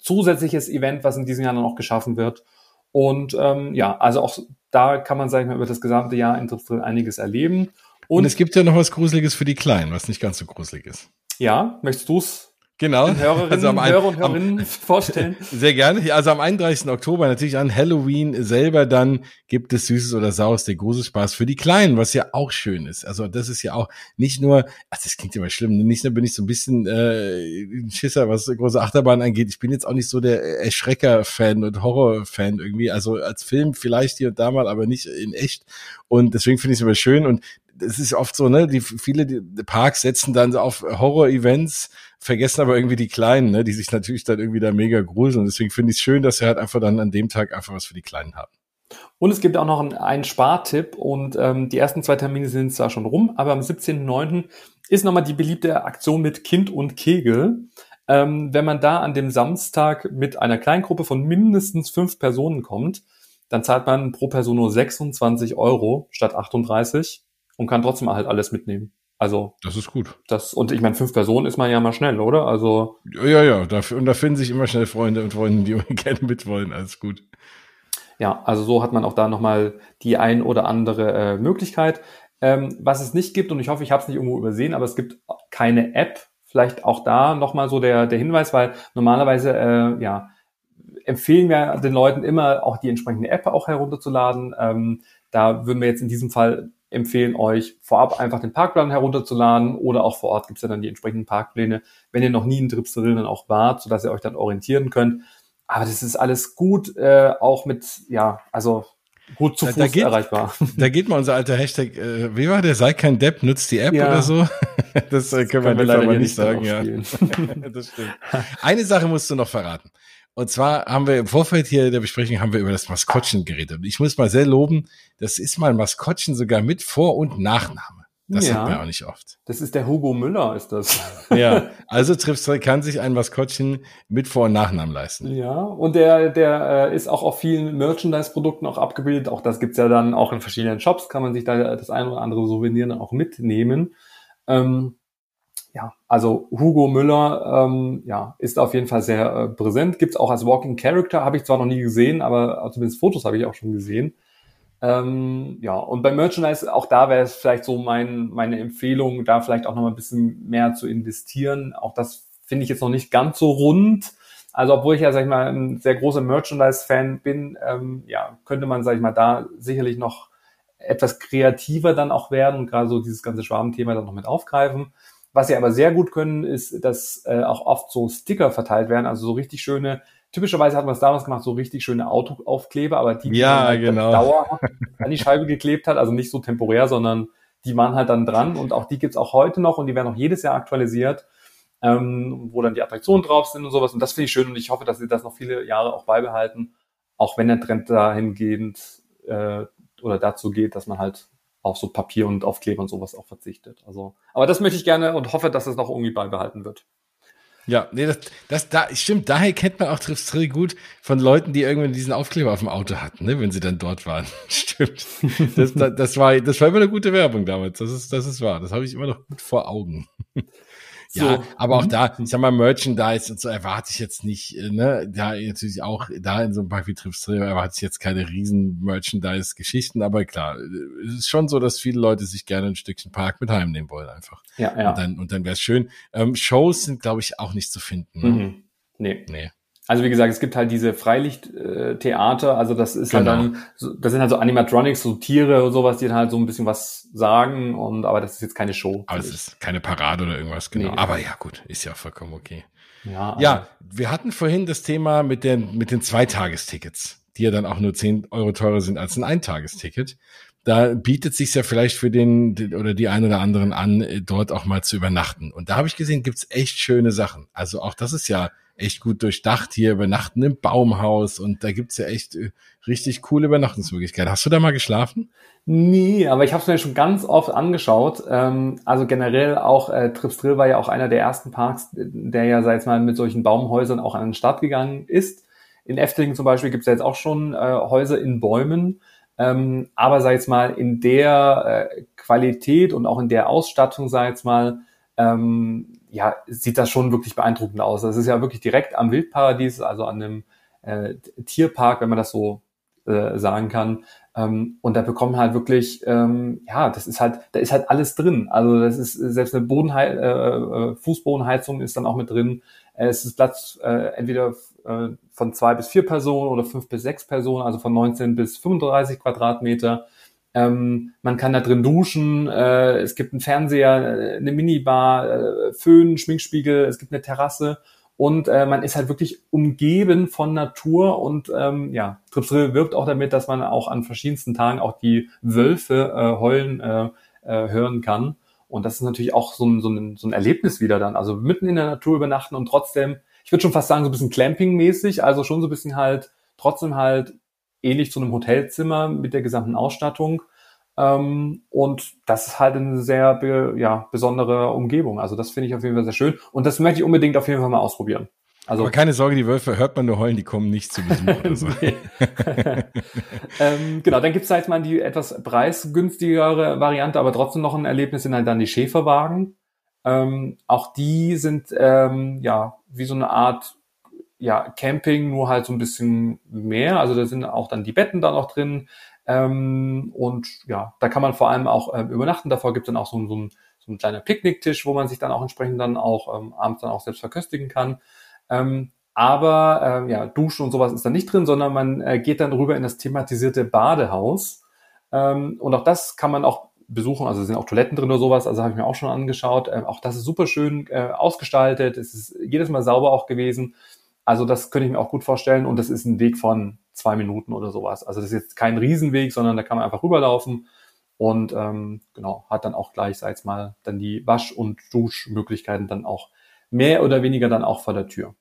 zusätzliches Event, was in diesem Jahr dann auch geschaffen wird. Und ähm, ja, also auch da kann man, sag ich mal, über das gesamte Jahr in Tripsdrill einiges erleben. Und, Und, es gibt ja noch was Gruseliges für die Kleinen, was nicht ganz so gruselig ist. Ja, möchtest du's Genau. Hörerinnen, also am Hörer und Hörerinnen am, vorstellen. Sehr gerne. Also am 31. Oktober, natürlich an Halloween selber, dann gibt es Süßes oder Saures, der Gruselspaß für die Kleinen, was ja auch schön ist. Also das ist ja auch nicht nur, ach, das klingt immer schlimm, nicht nur bin ich so ein bisschen äh, ein Schisser, was große Achterbahn angeht. Ich bin jetzt auch nicht so der Erschrecker-Fan und Horror-Fan irgendwie. Also als Film vielleicht hier und da mal, aber nicht in echt. Und deswegen finde ich es immer schön. Und es ist oft so, ne, die viele die Parks setzen dann auf Horror-Events, vergessen aber irgendwie die Kleinen, ne, die sich natürlich dann irgendwie da mega gruseln. Deswegen finde ich es schön, dass sie halt einfach dann an dem Tag einfach was für die Kleinen haben. Und es gibt auch noch einen, einen Spartipp und ähm, die ersten zwei Termine sind zwar schon rum, aber am 17.09. ist nochmal die beliebte Aktion mit Kind und Kegel. Ähm, wenn man da an dem Samstag mit einer Kleingruppe von mindestens fünf Personen kommt, dann zahlt man pro Person nur 26 Euro statt 38 und kann trotzdem halt alles mitnehmen. Also das ist gut. Das und ich meine, fünf Personen ist man ja mal schnell, oder? Also ja, ja, da, und da finden sich immer schnell Freunde und Freundinnen, die gerne mitwollen. Alles gut. Ja, also so hat man auch da nochmal die ein oder andere äh, Möglichkeit. Ähm, was es nicht gibt, und ich hoffe, ich habe es nicht irgendwo übersehen, aber es gibt keine App. Vielleicht auch da nochmal so der, der Hinweis, weil normalerweise äh, ja empfehlen wir den Leuten immer auch die entsprechende App auch herunterzuladen. Ähm, da würden wir jetzt in diesem Fall empfehlen euch vorab einfach den Parkplan herunterzuladen oder auch vor Ort gibt's ja dann die entsprechenden Parkpläne, wenn ihr noch nie in Tripsdrill dann auch wart, sodass ihr euch dann orientieren könnt. Aber das ist alles gut, äh, auch mit, ja, also gut zu Fuß da geht, erreichbar. Da geht mal unser alter Hashtag, äh, wie war der, sei kein Depp, nutzt die App ja. oder so. Das, äh, können, können wir leider nicht sagen, ja. das stimmt. Eine Sache musst du noch verraten. Und zwar haben wir im Vorfeld hier der Besprechung haben wir über das Maskottchen geredet. Und ich muss mal sehr loben, das ist mal ein Maskottchen sogar mit Vor- und Nachname. Das ja, sieht man auch nicht oft. Das ist der Hugo Müller, ist das. Ja, also Tripsdrill kann sich ein Maskottchen mit Vor- und Nachnamen leisten. Ja, und der, der äh, ist auch auf vielen Merchandise-Produkten auch abgebildet. Auch das gibt's ja dann auch in verschiedenen Shops, kann man sich da das ein oder andere Souvenir dann auch mitnehmen. Ähm, ja, also Hugo Müller ähm, ja, ist auf jeden Fall sehr äh, präsent. Gibt's auch als Walking Character, habe ich zwar noch nie gesehen, aber zumindest Fotos habe ich auch schon gesehen. Ähm, ja, und bei Merchandise, auch da wäre es vielleicht so mein, meine Empfehlung, da vielleicht auch noch mal ein bisschen mehr zu investieren. Auch das finde ich jetzt noch nicht ganz so rund. Also obwohl ich ja, sag ich mal, ein sehr großer Merchandise-Fan bin, ähm, ja, könnte man, sag ich mal, da sicherlich noch etwas kreativer dann auch werden und gerade so dieses ganze Schwarmthema dann noch mit aufgreifen. Was sie aber sehr gut können, ist, dass äh, auch oft so Sticker verteilt werden, also so richtig schöne, typischerweise hat man es damals gemacht, so richtig schöne Autoaufkleber, aber die, die ja, man halt genau. dauerhaft an die Scheibe geklebt hat, also nicht so temporär, sondern die waren halt dann dran und auch die gibt's auch heute noch und die werden auch jedes Jahr aktualisiert, ähm, wo dann die Attraktionen drauf sind und sowas. Und das finde ich schön und ich hoffe, dass sie das noch viele Jahre auch beibehalten, auch wenn der Trend dahingehend äh, oder dazu geht, dass man halt auf so Papier und Aufkleber und sowas auch verzichtet. Also, aber das möchte ich gerne und hoffe, dass es noch irgendwie beibehalten wird. Ja, nee, das, das da stimmt, daher kennt man auch Triffs Drill gut von Leuten, die irgendwann diesen Aufkleber auf dem Auto hatten, ne, wenn sie dann dort waren. stimmt. Das, das, das war das war immer eine gute Werbung damals. Das ist das ist wahr. Das habe ich immer noch gut vor Augen. Ja, so. aber auch mhm. da, ich sag mal, Merchandise und so erwarte ich jetzt nicht, äh, ne, da natürlich auch, da in so einem Park wie Trips erwarte ich jetzt keine riesen Merchandise-Geschichten, aber klar, es ist schon so, dass viele Leute sich gerne ein Stückchen Park mit heimnehmen wollen einfach. Ja, ja. Und dann, und dann wäre es schön. Ähm, Shows sind, glaube ich, auch nicht zu finden. Ne? Mhm. Nee. Nee. Also wie gesagt, es gibt halt diese Freilichttheater, also das ist halt genau. halt dann, das sind halt so Animatronics, so Tiere und sowas, die dann halt so ein bisschen was sagen und aber das ist jetzt keine Show. Aber es ist keine Parade oder irgendwas, genau. Nee. Aber ja, gut, ist ja vollkommen okay. Ja, ja, wir hatten vorhin das Thema mit den, mit den Zweitagestickets, die ja dann auch nur 10 Euro teurer sind als ein Eintagesticket. Da bietet sich ja vielleicht für den oder die einen oder anderen an, dort auch mal zu übernachten. Und da habe ich gesehen, gibt's echt schöne Sachen. Also auch das ist ja echt gut durchdacht hier, übernachten im Baumhaus und da gibt's ja echt äh, richtig coole Übernachtungsmöglichkeiten. Hast du da mal geschlafen? Nie, aber ich habe es mir schon ganz oft angeschaut. Ähm, also generell auch äh, Trips Drill war ja auch einer der ersten Parks, der ja, sag mal, mit solchen Baumhäusern auch an den Start gegangen ist. In Efteling zum Beispiel gibt's ja jetzt auch schon äh, Häuser in Bäumen. Ähm, aber sag ich mal, in der äh, Qualität und auch in der Ausstattung, sag ich mal, ähm, ja, sieht das schon wirklich beeindruckend aus. Das ist ja wirklich direkt am Wildparadies, also an einem äh, Tierpark, wenn man das so äh, sagen kann. Ähm, und da bekommen halt wirklich, ähm, ja, das ist halt, da ist halt alles drin. Also das ist selbst eine Bodenhei äh, äh Fußbodenheizung ist dann auch mit drin. Es ist Platz äh, entweder äh, von zwei bis vier Personen oder fünf bis sechs Personen, also von 19 bis 35 Quadratmeter. Ähm, man kann da drin duschen, äh, es gibt einen Fernseher, äh, eine Minibar, äh, Föhn, Schminkspiegel, es gibt eine Terrasse und äh, man ist halt wirklich umgeben von Natur und ähm, ja, Tripsdrill wirbt auch damit, dass man auch an verschiedensten Tagen auch die Wölfe äh, heulen äh, äh, hören kann. Und das ist natürlich auch so ein, so, ein, so ein Erlebnis wieder dann. Also mitten in der Natur übernachten und trotzdem, ich würde schon fast sagen, so ein bisschen Clamping-mäßig, also schon so ein bisschen halt, trotzdem halt ähnlich zu einem Hotelzimmer mit der gesamten Ausstattung. Ähm, und das ist halt eine sehr be, ja, besondere Umgebung. Also das finde ich auf jeden Fall sehr schön. Und das möchte ich unbedingt auf jeden Fall mal ausprobieren. Also, Aber keine Sorge, die Wölfe hört man nur heulen, die kommen nicht zu Besuch oder so. ähm, genau, dann gibt's halt mal die etwas preisgünstigere Variante, aber trotzdem noch ein Erlebnis sind halt dann die Schäferwagen. Ähm, auch die sind ähm, ja wie so eine Art ja, Camping, nur halt so ein bisschen mehr. Also da sind auch dann die Betten da noch drin. Ähm, und ja, da kann man vor allem auch ähm, übernachten. Davor gibt es dann auch so, so, ein, so ein kleiner Picknicktisch, wo man sich dann auch entsprechend dann auch ähm, abends dann auch selbst verköstigen kann. Ähm, aber ähm, ja, Duschen und sowas ist da nicht drin, sondern man äh, geht dann rüber in das thematisierte Badehaus. Ähm, und auch das kann man auch besuchen. Also sind auch Toiletten drin oder sowas. Also habe ich mir auch schon angeschaut. Ähm, auch das ist super schön äh, ausgestaltet. Es ist jedes Mal sauber auch gewesen. Also das könnte ich mir auch gut vorstellen und das ist ein Weg von zwei Minuten oder sowas. Also das ist jetzt kein Riesenweg, sondern da kann man einfach rüberlaufen und ähm, genau hat dann auch gleich, sag ich mal, dann die Wasch- und Duschmöglichkeiten dann auch mehr oder weniger dann auch vor der Tür.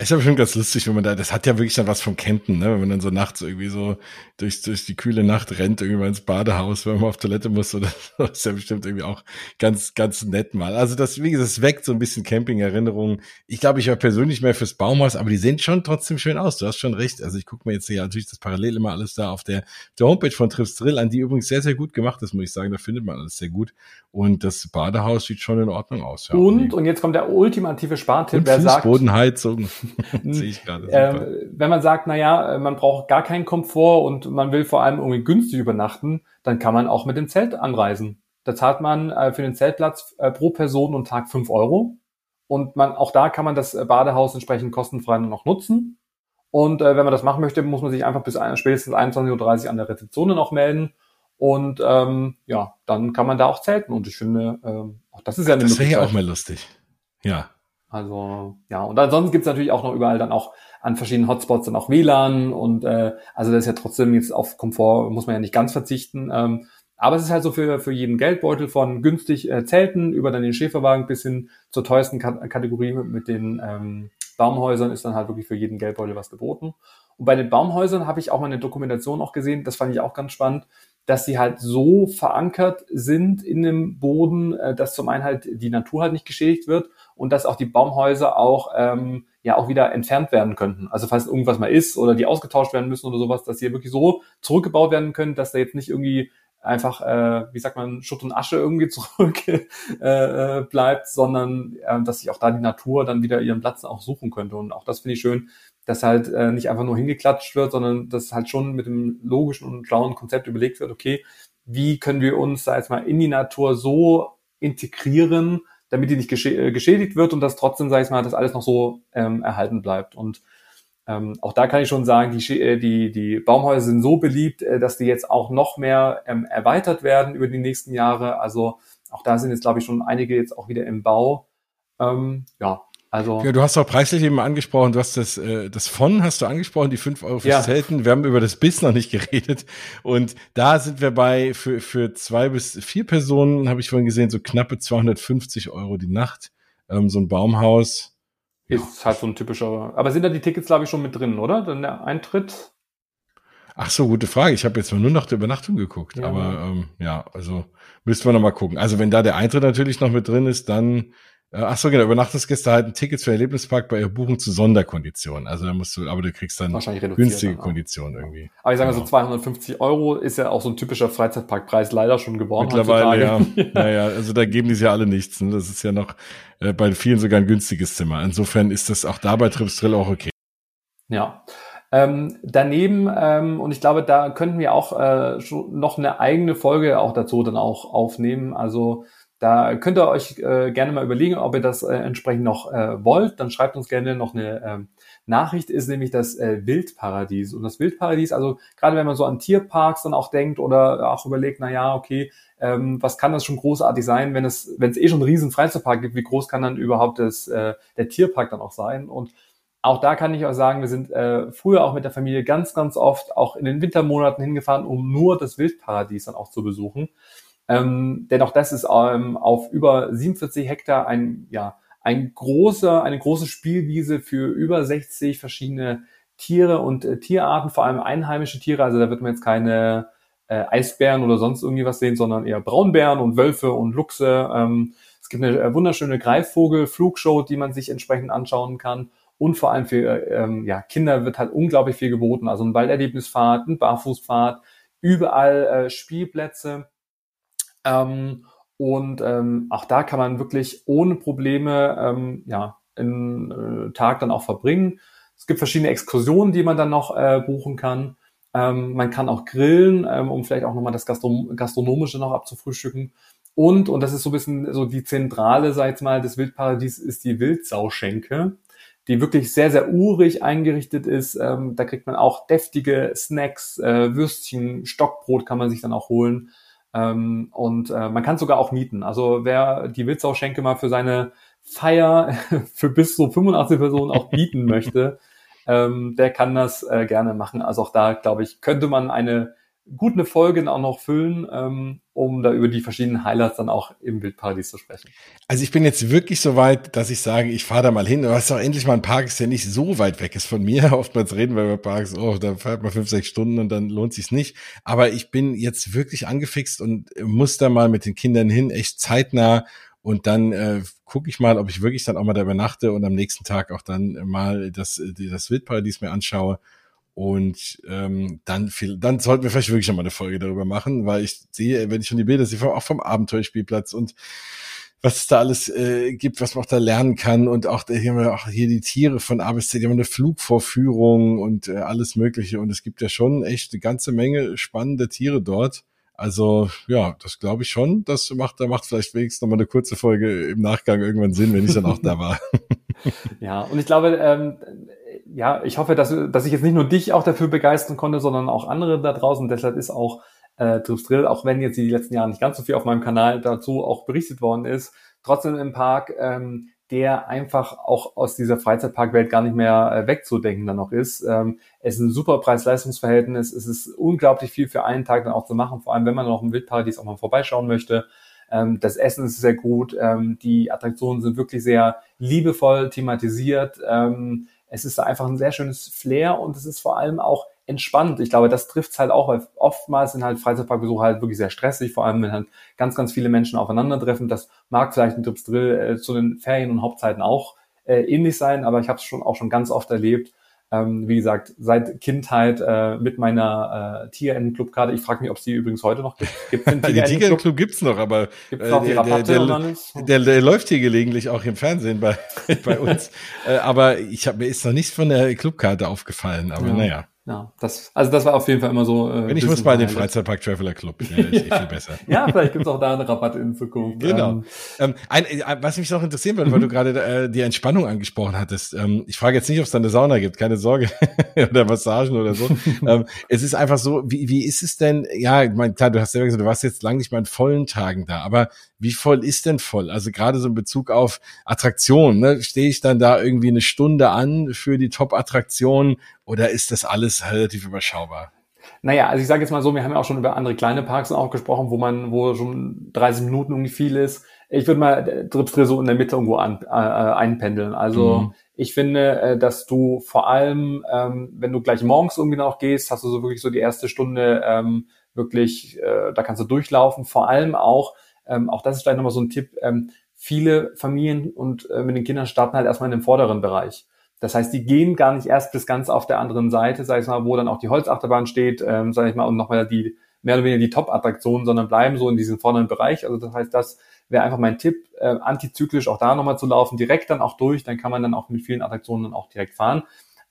Ist aber schon ganz lustig, wenn man da, das hat ja wirklich dann was vom Campen, ne? Wenn man dann so nachts irgendwie so durch, durch die kühle Nacht rennt, irgendwie mal ins Badehaus, wenn man auf Toilette muss, oder das ist ja bestimmt irgendwie auch ganz, ganz nett mal. Also das, wie gesagt, es weckt so ein bisschen Camping-Erinnerungen. Ich glaube, ich war persönlich mehr fürs Baumhaus, aber die sehen schon trotzdem schön aus. Du hast schon recht. Also ich gucke mir jetzt hier natürlich das parallel immer alles da auf der, der Homepage von Trips Drill an, die übrigens sehr, sehr gut gemacht ist, muss ich sagen. Da findet man alles sehr gut. Und das Badehaus sieht schon in Ordnung aus. Ja. Und, und jetzt kommt der ultimative Spartipp, wer sagt. Bodenheizung. Sehe ich gerade. Ähm, wenn man sagt, na ja, man braucht gar keinen Komfort und man will vor allem irgendwie günstig übernachten, dann kann man auch mit dem Zelt anreisen. Da zahlt man äh, für den Zeltplatz äh, pro Person und Tag fünf Euro. Und man, auch da kann man das äh, Badehaus entsprechend kostenfrei noch nutzen. Und äh, wenn man das machen möchte, muss man sich einfach bis ein, spätestens 21.30 Uhr an der Rezeption noch melden. Und ähm, ja, dann kann man da auch zelten. Und ich finde, ähm, Auch das ist ja eine Das wäre ja auch mal lustig. Ja. Also ja, und ansonsten gibt's natürlich auch noch überall dann auch an verschiedenen Hotspots dann auch WLAN und äh, also das ist ja trotzdem jetzt auf Komfort muss man ja nicht ganz verzichten. Ähm, aber es ist halt so für, für jeden Geldbeutel von günstig äh, Zelten über dann den Schäferwagen bis hin zur teuersten K Kategorie mit, mit den ähm, Baumhäusern ist dann halt wirklich für jeden Geldbeutel was geboten. Und bei den Baumhäusern habe ich auch mal eine Dokumentation auch gesehen, das fand ich auch ganz spannend, dass sie halt so verankert sind in dem Boden, äh, dass zum einen halt die Natur halt nicht geschädigt wird und dass auch die Baumhäuser auch ähm, ja auch wieder entfernt werden könnten. Also falls irgendwas mal ist oder die ausgetauscht werden müssen oder sowas, dass sie wirklich so zurückgebaut werden können, dass da jetzt nicht irgendwie einfach, äh, wie sagt man, Schutt und Asche irgendwie zurück äh, äh, bleibt, sondern äh, dass sich auch da die Natur dann wieder ihren Platz auch suchen könnte. Und auch das finde ich schön, dass halt äh, nicht einfach nur hingeklatscht wird, sondern dass halt schon mit dem logischen und schlauen Konzept überlegt wird, okay, wie können wir uns da jetzt mal in die Natur so integrieren, damit die nicht äh, geschädigt wird und dass trotzdem, sage ich mal, das alles noch so ähm, erhalten bleibt. Und ähm, auch da kann ich schon sagen, die, äh, die, die Baumhäuser sind so beliebt, äh, dass die jetzt auch noch mehr ähm, erweitert werden über die nächsten Jahre. Also auch da sind jetzt, glaube ich, schon einige jetzt auch wieder im Bau. Ähm, ja, also. Ja, du hast auch preislich eben angesprochen, du hast das, äh, das von hast du angesprochen, die fünf Euro fürs ja. Zelten. Wir haben über das Bis noch nicht geredet. Und da sind wir bei, für, für zwei bis vier Personen, habe ich vorhin gesehen, so knappe 250 Euro die Nacht. Ähm, so ein Baumhaus. Ist halt so ein typischer. Aber sind da die Tickets, glaube ich, schon mit drin, oder? Dann der Eintritt? Ach so, gute Frage. Ich habe jetzt mal nur nach der Übernachtung geguckt. Ja. Aber ähm, ja, also müssten wir noch mal gucken. Also wenn da der Eintritt natürlich noch mit drin ist, dann ach so, genau, Übernachtungsgäste halten Tickets für Erlebnispark bei ihrer Buchung zu Sonderkonditionen. Also da musst du, aber du kriegst dann günstige dann Konditionen irgendwie. Aber ich sage mal so 250 genau. Euro ist ja auch so ein typischer Freizeitparkpreis leider schon geworden. Mittlerweile, ja. naja, also da geben die ja alle nichts. Ne? Das ist ja noch äh, bei vielen sogar ein günstiges Zimmer. Insofern ist das auch da bei Trips Drill auch okay. Ja. Ähm, daneben, ähm, und ich glaube, da könnten wir auch äh, schon noch eine eigene Folge auch dazu dann auch aufnehmen. Also da könnt ihr euch äh, gerne mal überlegen, ob ihr das äh, entsprechend noch äh, wollt. Dann schreibt uns gerne noch eine ähm, Nachricht, ist nämlich das äh, Wildparadies. Und das Wildparadies, also gerade wenn man so an Tierparks dann auch denkt oder auch überlegt, na ja, okay, ähm, was kann das schon großartig sein, wenn es, wenn es eh schon einen riesen Freizeitpark gibt, wie groß kann dann überhaupt das, äh, der Tierpark dann auch sein? Und auch da kann ich euch sagen, wir sind äh, früher auch mit der Familie ganz, ganz oft auch in den Wintermonaten hingefahren, um nur das Wildparadies dann auch zu besuchen. Ähm, denn auch das ist ähm, auf über 47 Hektar ein, ja, ein großer, eine große Spielwiese für über 60 verschiedene Tiere und äh, Tierarten, vor allem einheimische Tiere. Also da wird man jetzt keine äh, Eisbären oder sonst irgendwie was sehen, sondern eher Braunbären und Wölfe und Luchse. Ähm, es gibt eine äh, wunderschöne Greifvogel-Flugshow, die man sich entsprechend anschauen kann. Und vor allem für ähm, ja, Kinder wird halt unglaublich viel geboten. Also ein Walderlebnisfahrt, ein Barfußfahrt, überall äh, Spielplätze. Ähm, und ähm, auch da kann man wirklich ohne Probleme ähm, ja, einen äh, Tag dann auch verbringen. Es gibt verschiedene Exkursionen, die man dann noch äh, buchen kann. Ähm, man kann auch grillen, ähm, um vielleicht auch nochmal das Gastro Gastronomische noch abzufrühstücken. Und, und das ist so ein bisschen so die Zentrale, sag ich mal, des Wildparadies ist die Wildsauschenke, die wirklich sehr, sehr urig eingerichtet ist. Ähm, da kriegt man auch deftige Snacks, äh, Würstchen, Stockbrot kann man sich dann auch holen. Ähm, und äh, man kann sogar auch mieten. Also wer die Wildsau-Schenke mal für seine Feier für bis zu 85 Personen auch bieten möchte, ähm, der kann das äh, gerne machen. Also auch da, glaube ich, könnte man eine gut eine Folge auch noch füllen, ähm, um da über die verschiedenen Highlights dann auch im Wildparadies zu sprechen. Also ich bin jetzt wirklich so weit, dass ich sage, ich fahre da mal hin. Du hast doch endlich mal ein Park, der nicht so weit weg ist von mir. Oftmals reden wir über Parks, oh, da fährt man fünf, sechs Stunden und dann lohnt sich's nicht. Aber ich bin jetzt wirklich angefixt und muss da mal mit den Kindern hin, echt zeitnah. Und dann äh, gucke ich mal, ob ich wirklich dann auch mal da übernachte und am nächsten Tag auch dann mal das, das Wildparadies mir anschaue. Und ähm, dann, viel, dann sollten wir vielleicht wirklich noch mal eine Folge darüber machen, weil ich sehe, wenn ich schon die Bilder sehe, auch vom Abenteuerspielplatz und was es da alles äh, gibt, was man auch da lernen kann und auch hier haben wir auch hier die Tiere von A bis Z, die haben eine Flugvorführung und äh, alles Mögliche und es gibt ja schon echt eine ganze Menge spannende Tiere dort. Also ja, das glaube ich schon. Das macht, da macht vielleicht wenigstens noch mal eine kurze Folge im Nachgang irgendwann Sinn, wenn ich dann auch da war. ja, und ich glaube, ähm, ja, ich hoffe, dass, dass ich jetzt nicht nur dich auch dafür begeistern konnte, sondern auch andere da draußen. Deshalb ist auch äh, Drill, auch wenn jetzt die letzten Jahre nicht ganz so viel auf meinem Kanal dazu auch berichtet worden ist, trotzdem im Park, ähm, der einfach auch aus dieser Freizeitparkwelt gar nicht mehr äh, wegzudenken dann noch ist. Ähm, es ist ein super Preis-Leistungs-Verhältnis. Es ist unglaublich viel für einen Tag dann auch zu machen, vor allem wenn man noch im Wildparadies auch mal vorbeischauen möchte. Ähm, das Essen ist sehr gut. Ähm, die Attraktionen sind wirklich sehr liebevoll thematisiert. Ähm, es ist einfach ein sehr schönes Flair und es ist vor allem auch entspannt. Ich glaube, das trifft halt auch, weil oftmals sind halt Freizeitparkbesuche halt wirklich sehr stressig, vor allem wenn halt ganz, ganz viele Menschen aufeinandertreffen. Das mag vielleicht in Trips Drill äh, zu den Ferien- und Hauptzeiten auch äh, ähnlich sein, aber ich habe es schon auch schon ganz oft erlebt, ähm, wie gesagt, seit Kindheit äh, mit meiner äh, Tigerentenclub-Karte. Ich frage mich, ob es die übrigens heute noch gibt. Gibt's den die Tigerentenclub gibt's noch, aber gibt's äh, der, der, der, der, der, läuft hier gelegentlich auch im Fernsehen bei, bei uns. äh, aber ich habe mir ist noch nichts von der Clubkarte aufgefallen, aber ja. naja. Ja, das, also das war auf jeden Fall immer so. Äh, Wenn ich muss mal den Freizeitpark Traveler Club. Ja, ist eh viel besser. ja, vielleicht gibt's auch da einen Rabatt in Zukunft. Genau. Ähm, ähm ein, äh, was mich noch interessieren würde, weil du gerade äh, die Entspannung angesprochen hattest. Ähm, ich frage jetzt nicht, ob es da eine Sauna gibt, keine Sorge. oder Massagen oder so. ähm, es ist einfach so, wie, wie ist es denn? Ja, ich meine, klar, du hast ja gesagt, du warst jetzt lang nicht mal in vollen Tagen da, aber wie voll ist denn voll? Also gerade so in Bezug auf Attraktionen, ne? stehe ich dann da irgendwie eine Stunde an für die Top-Attraktion oder ist das alles relativ überschaubar? Naja, also ich sage jetzt mal so, wir haben ja auch schon über andere kleine Parks auch gesprochen, wo man, wo schon 30 Minuten irgendwie viel ist. Ich würde mal Dripsdrill so in der Mitte irgendwo an, äh, einpendeln. Also mhm. ich finde, äh, dass du vor allem, ähm, wenn du gleich morgens irgendwie noch gehst, hast du so wirklich so die erste Stunde ähm, wirklich, äh, da kannst du durchlaufen. Vor allem auch, ähm, auch das ist vielleicht nochmal so ein Tipp, ähm, viele Familien und äh, mit den Kindern starten halt erstmal in dem vorderen Bereich. Das heißt, die gehen gar nicht erst bis ganz auf der anderen Seite, sag ich mal, wo dann auch die Holzachterbahn steht, ähm, sag ich mal, und nochmal die mehr oder weniger die Top-Attraktionen, sondern bleiben so in diesem vorderen Bereich. Also das heißt, das wäre einfach mein Tipp, äh, antizyklisch auch da nochmal zu laufen, direkt dann auch durch, dann kann man dann auch mit vielen Attraktionen dann auch direkt fahren.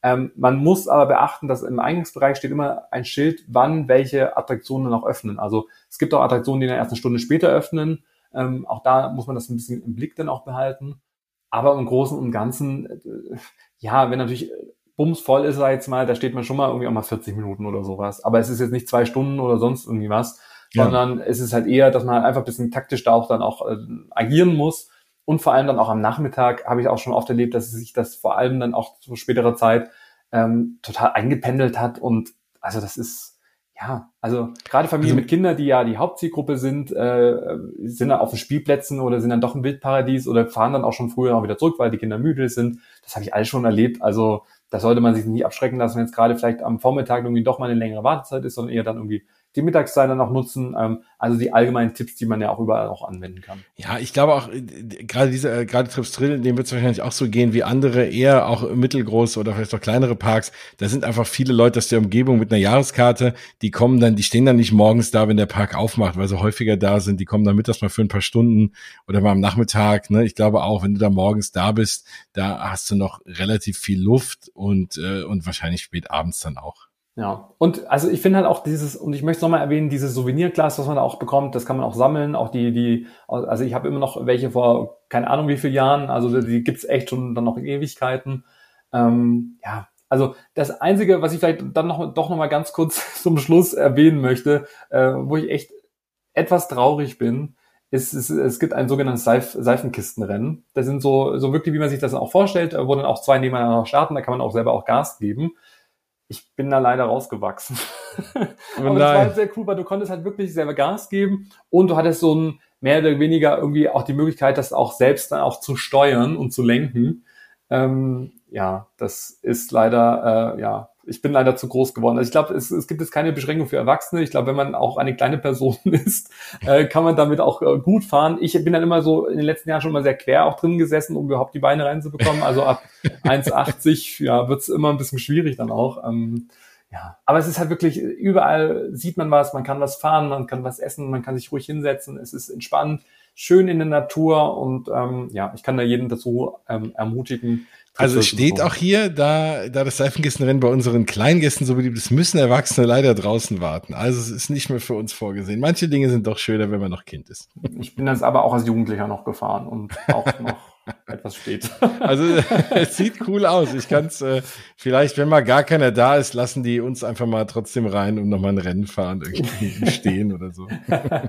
Ähm, man muss aber beachten, dass im Eingangsbereich steht immer ein Schild, wann welche Attraktionen noch öffnen. Also es gibt auch Attraktionen, die dann erst eine Stunde später öffnen. Ähm, auch da muss man das ein bisschen im Blick dann auch behalten. Aber im Großen und Ganzen, äh, ja, wenn natürlich bumsvoll ist, sag ich jetzt mal, da steht man schon mal irgendwie auch mal 40 Minuten oder sowas. Aber es ist jetzt nicht zwei Stunden oder sonst irgendwie was, ja. sondern es ist halt eher, dass man halt einfach ein bisschen taktisch da auch dann auch äh, agieren muss und vor allem dann auch am Nachmittag habe ich auch schon oft erlebt, dass sich das vor allem dann auch zu späterer Zeit ähm, total eingependelt hat. Und also das ist, ja, also gerade Familien also, mit Kindern, die ja die Hauptzielgruppe sind, äh, sind dann auf den Spielplätzen oder sind dann doch im Wildparadies oder fahren dann auch schon früher auch wieder zurück, weil die Kinder müde sind. Das habe ich alles schon erlebt. Also da sollte man sich nicht abschrecken lassen, wenn jetzt gerade vielleicht am Vormittag irgendwie doch mal eine längere Wartezeit ist, sondern eher dann irgendwie die Mittagszeit dann auch nutzen. Ähm, also die allgemeinen Tipps, die man ja auch überall auch anwenden kann. Ja, ich glaube auch, äh, gerade diese, äh, gerade Trips Drill, dem wird es wahrscheinlich auch so gehen wie andere, eher auch mittelgroße oder vielleicht auch kleinere Parks. Da sind einfach viele Leute aus der Umgebung mit einer Jahreskarte, die kommen dann, die stehen dann nicht morgens da, wenn der Park aufmacht, weil sie häufiger da sind. Die kommen dann mittags mal für ein paar Stunden oder mal am Nachmittag. Ne? Ich glaube auch, wenn du da morgens da bist, da hast du noch relativ viel Luft und, äh, und wahrscheinlich spät abends dann auch. Ja, und also ich finde halt auch dieses, und ich möchte nochmal erwähnen, dieses Souvenirglas, was man da auch bekommt, das kann man auch sammeln, auch die, die, also ich habe immer noch welche vor keine Ahnung wie vielen Jahren, also die gibt's echt schon dann noch in Ewigkeiten. Ähm, ja, also das Einzige, was ich vielleicht dann noch doch nochmal ganz kurz zum Schluss erwähnen möchte, äh, wo ich echt etwas traurig bin, ist, ist es gibt ein sogenanntes Seif Seifenkistenrennen. Das sind so, so wirklich, wie man sich das auch vorstellt, wo dann auch zwei nebeneinander starten, da kann man auch selber auch Gas geben ich bin da leider rausgewachsen. Aber das war halt sehr cool, weil du konntest halt wirklich selber Gas geben und du hattest so ein mehr oder weniger irgendwie auch die Möglichkeit, das auch selbst dann auch zu steuern und zu lenken. Ähm, ja, das ist leider, äh, ja, ich bin leider zu groß geworden. Also ich glaube, es, es gibt jetzt keine Beschränkung für Erwachsene. Ich glaube, wenn man auch eine kleine Person ist, äh, kann man damit auch äh, gut fahren. Ich bin dann immer so in den letzten Jahren schon mal sehr quer auch drin gesessen, um überhaupt die Beine reinzubekommen. Also ab 1,80 ja, wird's immer ein bisschen schwierig dann auch. Ähm, ja, aber es ist halt wirklich, überall sieht man was, man kann was fahren, man kann was essen, man kann sich ruhig hinsetzen, es ist entspannt, schön in der Natur und ähm, ja, ich kann da jeden dazu ähm, ermutigen, also es steht auch hier, da, da das Seifenkistenrennen bei unseren Kleingästen so beliebt ist, müssen Erwachsene leider draußen warten. Also es ist nicht mehr für uns vorgesehen. Manche Dinge sind doch schöner, wenn man noch Kind ist. Ich bin das aber auch als Jugendlicher noch gefahren und auch noch etwas spät. Also es sieht cool aus. Ich kann es äh, vielleicht, wenn mal gar keiner da ist, lassen die uns einfach mal trotzdem rein und nochmal ein Rennen fahren, irgendwie stehen oder so.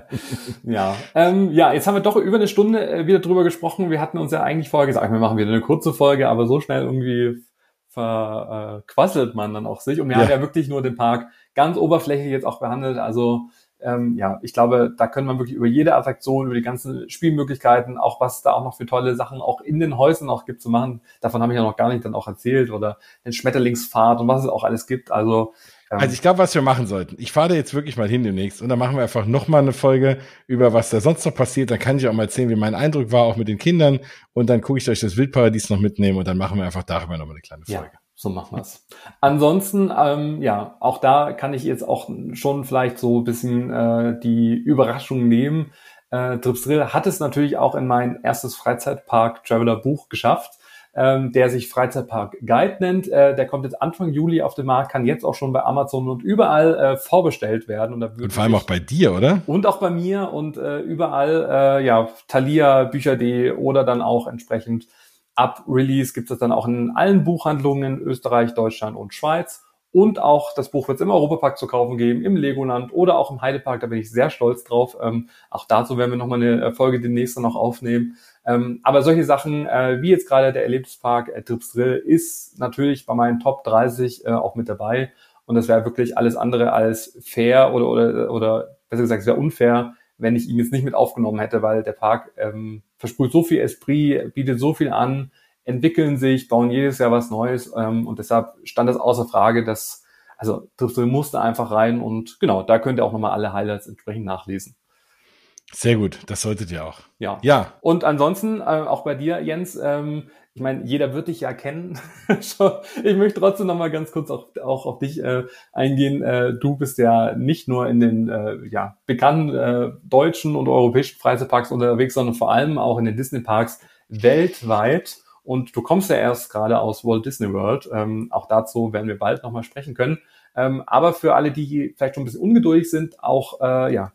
ja, ähm, ja, jetzt haben wir doch über eine Stunde äh, wieder drüber gesprochen. Wir hatten uns ja eigentlich vorher gesagt, wir machen wieder eine kurze Folge, aber so schnell irgendwie verquasselt man dann auch sich. Und wir ja. haben ja wirklich nur den Park ganz oberflächlich jetzt auch behandelt. Also ähm, ja, ich glaube, da können man wirklich über jede Attraktion, über die ganzen Spielmöglichkeiten, auch was da auch noch für tolle Sachen auch in den Häusern auch gibt zu machen. Davon habe ich ja noch gar nicht dann auch erzählt oder den Schmetterlingsfahrt und was es auch alles gibt. Also ähm, also ich glaube, was wir machen sollten, ich fahre da jetzt wirklich mal hin demnächst und dann machen wir einfach nochmal eine Folge über was da sonst noch passiert. Dann kann ich auch mal erzählen, wie mein Eindruck war, auch mit den Kindern. Und dann gucke ich euch das Wildparadies noch mitnehmen und dann machen wir einfach darüber nochmal eine kleine Folge. Ja. So machen wir's. Ansonsten, ähm, ja, auch da kann ich jetzt auch schon vielleicht so ein bisschen äh, die Überraschung nehmen. Äh, Trips Drill hat es natürlich auch in mein erstes Freizeitpark Traveler Buch geschafft, ähm, der sich Freizeitpark Guide nennt. Äh, der kommt jetzt Anfang Juli auf den Markt, kann jetzt auch schon bei Amazon und überall äh, vorbestellt werden. Und, da und vor allem auch bei dir, oder? Und auch bei mir und äh, überall, äh, ja, Thalia, Bücher.de oder dann auch entsprechend Ab Release gibt es dann auch in allen Buchhandlungen in Österreich, Deutschland und Schweiz. Und auch das Buch wird es im Europapark zu kaufen geben, im Legoland oder auch im Heidepark. Da bin ich sehr stolz drauf. Ähm, auch dazu werden wir nochmal eine Folge demnächst noch aufnehmen. Ähm, aber solche Sachen, äh, wie jetzt gerade der Erlebnispark äh, Trips Drill, ist natürlich bei meinen Top 30 äh, auch mit dabei. Und das wäre wirklich alles andere als fair oder, oder, oder besser gesagt, sehr unfair, wenn ich ihn jetzt nicht mit aufgenommen hätte, weil der Park ähm, versprüht so viel Esprit, bietet so viel an, entwickeln sich, bauen jedes Jahr was Neues ähm, und deshalb stand es außer Frage, dass also Driftel musste einfach rein und genau, da könnt ihr auch nochmal alle Highlights entsprechend nachlesen. Sehr gut, das solltet ihr auch. Ja. Ja. Und ansonsten, äh, auch bei dir, Jens, ähm, ich meine, jeder wird dich ja kennen. ich möchte trotzdem noch mal ganz kurz auch, auch auf dich äh, eingehen. Äh, du bist ja nicht nur in den äh, ja, bekannten äh, deutschen und europäischen Freizeitparks unterwegs, sondern vor allem auch in den Disney-Parks weltweit. Und du kommst ja erst gerade aus Walt Disney World. Ähm, auch dazu werden wir bald nochmal sprechen können. Ähm, aber für alle, die vielleicht schon ein bisschen ungeduldig sind, auch äh, ja,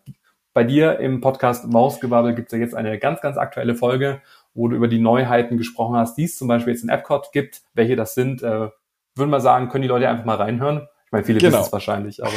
bei dir im Podcast Mausgewabbel gibt es ja jetzt eine ganz, ganz aktuelle Folge, wo du über die Neuheiten gesprochen hast, die es zum Beispiel jetzt in Epcot gibt. Welche das sind, äh, würden wir sagen, können die Leute einfach mal reinhören meine, viele genau. wissen es wahrscheinlich, aber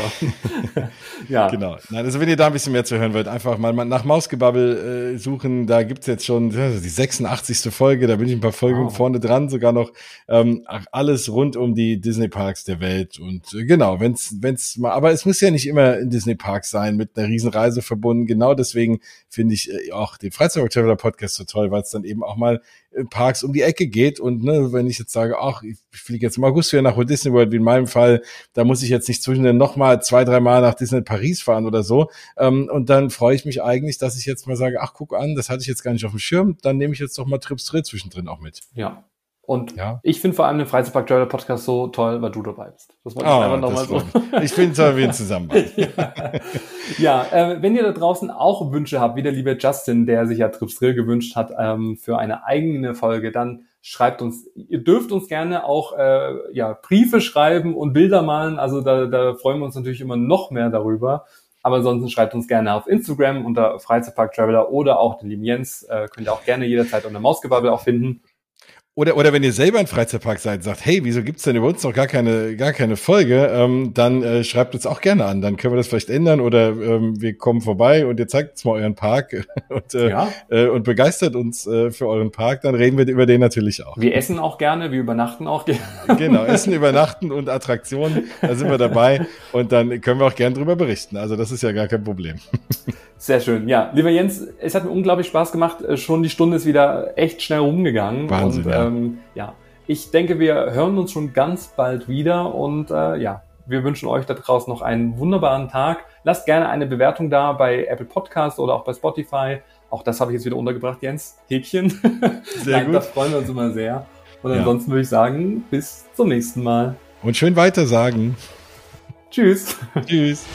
ja. Genau. Nein, also wenn ihr da ein bisschen mehr zu hören wollt, einfach mal nach Mausgebabbel äh, suchen. Da gibt's jetzt schon die 86. Folge, da bin ich ein paar Folgen wow. vorne dran, sogar noch ähm, alles rund um die Disney Parks der Welt. Und äh, genau, wenn's, wenn's mal, aber es muss ja nicht immer in Disney Parks sein, mit einer Riesenreise verbunden. Genau deswegen finde ich äh, auch den Freizeit Traveler Podcast so toll, weil es dann eben auch mal Parks um die Ecke geht. Und ne, wenn ich jetzt sage, ach, ich fliege jetzt im August wieder nach Walt Disney World, wie in meinem Fall, da muss ich jetzt nicht zwischen den nochmal zwei, drei Mal nach Disney Paris fahren oder so. Ähm, und dann freue ich mich eigentlich, dass ich jetzt mal sage, ach, guck an, das hatte ich jetzt gar nicht auf dem Schirm, dann nehme ich jetzt doch mal Trips Drill zwischendrin auch mit. Ja, und ja. ich finde vor allem den Freizeitpark Traveler Podcast so toll, weil du dabei bist. Das wollte ich oh, einfach nochmal so. Ich finde es toll, wir zusammen ja, ja äh, wenn ihr da draußen auch Wünsche habt, wie der liebe Justin, der sich ja Trips Drill gewünscht hat, ähm, für eine eigene Folge, dann schreibt uns, ihr dürft uns gerne auch äh, ja, Briefe schreiben und Bilder malen. Also da, da freuen wir uns natürlich immer noch mehr darüber. Aber ansonsten schreibt uns gerne auf Instagram unter Freizeitpark Traveler oder auch den lieben Jens. Äh, könnt ihr auch gerne jederzeit unter Mausgebabbel auch finden. Oder, oder wenn ihr selber ein Freizeitpark seid, sagt, hey, wieso gibt's denn über uns noch gar keine, gar keine Folge, ähm, dann äh, schreibt uns auch gerne an. Dann können wir das vielleicht ändern oder ähm, wir kommen vorbei und ihr zeigt uns mal euren Park und, äh, ja. äh, und begeistert uns äh, für euren Park. Dann reden wir über den natürlich auch. Wir essen auch gerne, wir übernachten auch gerne. Genau, Essen, Übernachten und Attraktionen, da sind wir dabei und dann können wir auch gerne drüber berichten. Also das ist ja gar kein Problem. Sehr schön. Ja, lieber Jens, es hat mir unglaublich Spaß gemacht. Äh, schon die Stunde ist wieder echt schnell rumgegangen. Wahnsinn, und, ja. Ähm, ja, ich denke, wir hören uns schon ganz bald wieder und äh, ja, wir wünschen euch da draußen noch einen wunderbaren Tag. Lasst gerne eine Bewertung da bei Apple Podcast oder auch bei Spotify. Auch das habe ich jetzt wieder untergebracht, Jens. Häkchen. Sehr gut. Das freuen wir uns immer sehr. Und ja. ansonsten würde ich sagen, bis zum nächsten Mal. Und schön weiter sagen. Tschüss. Tschüss.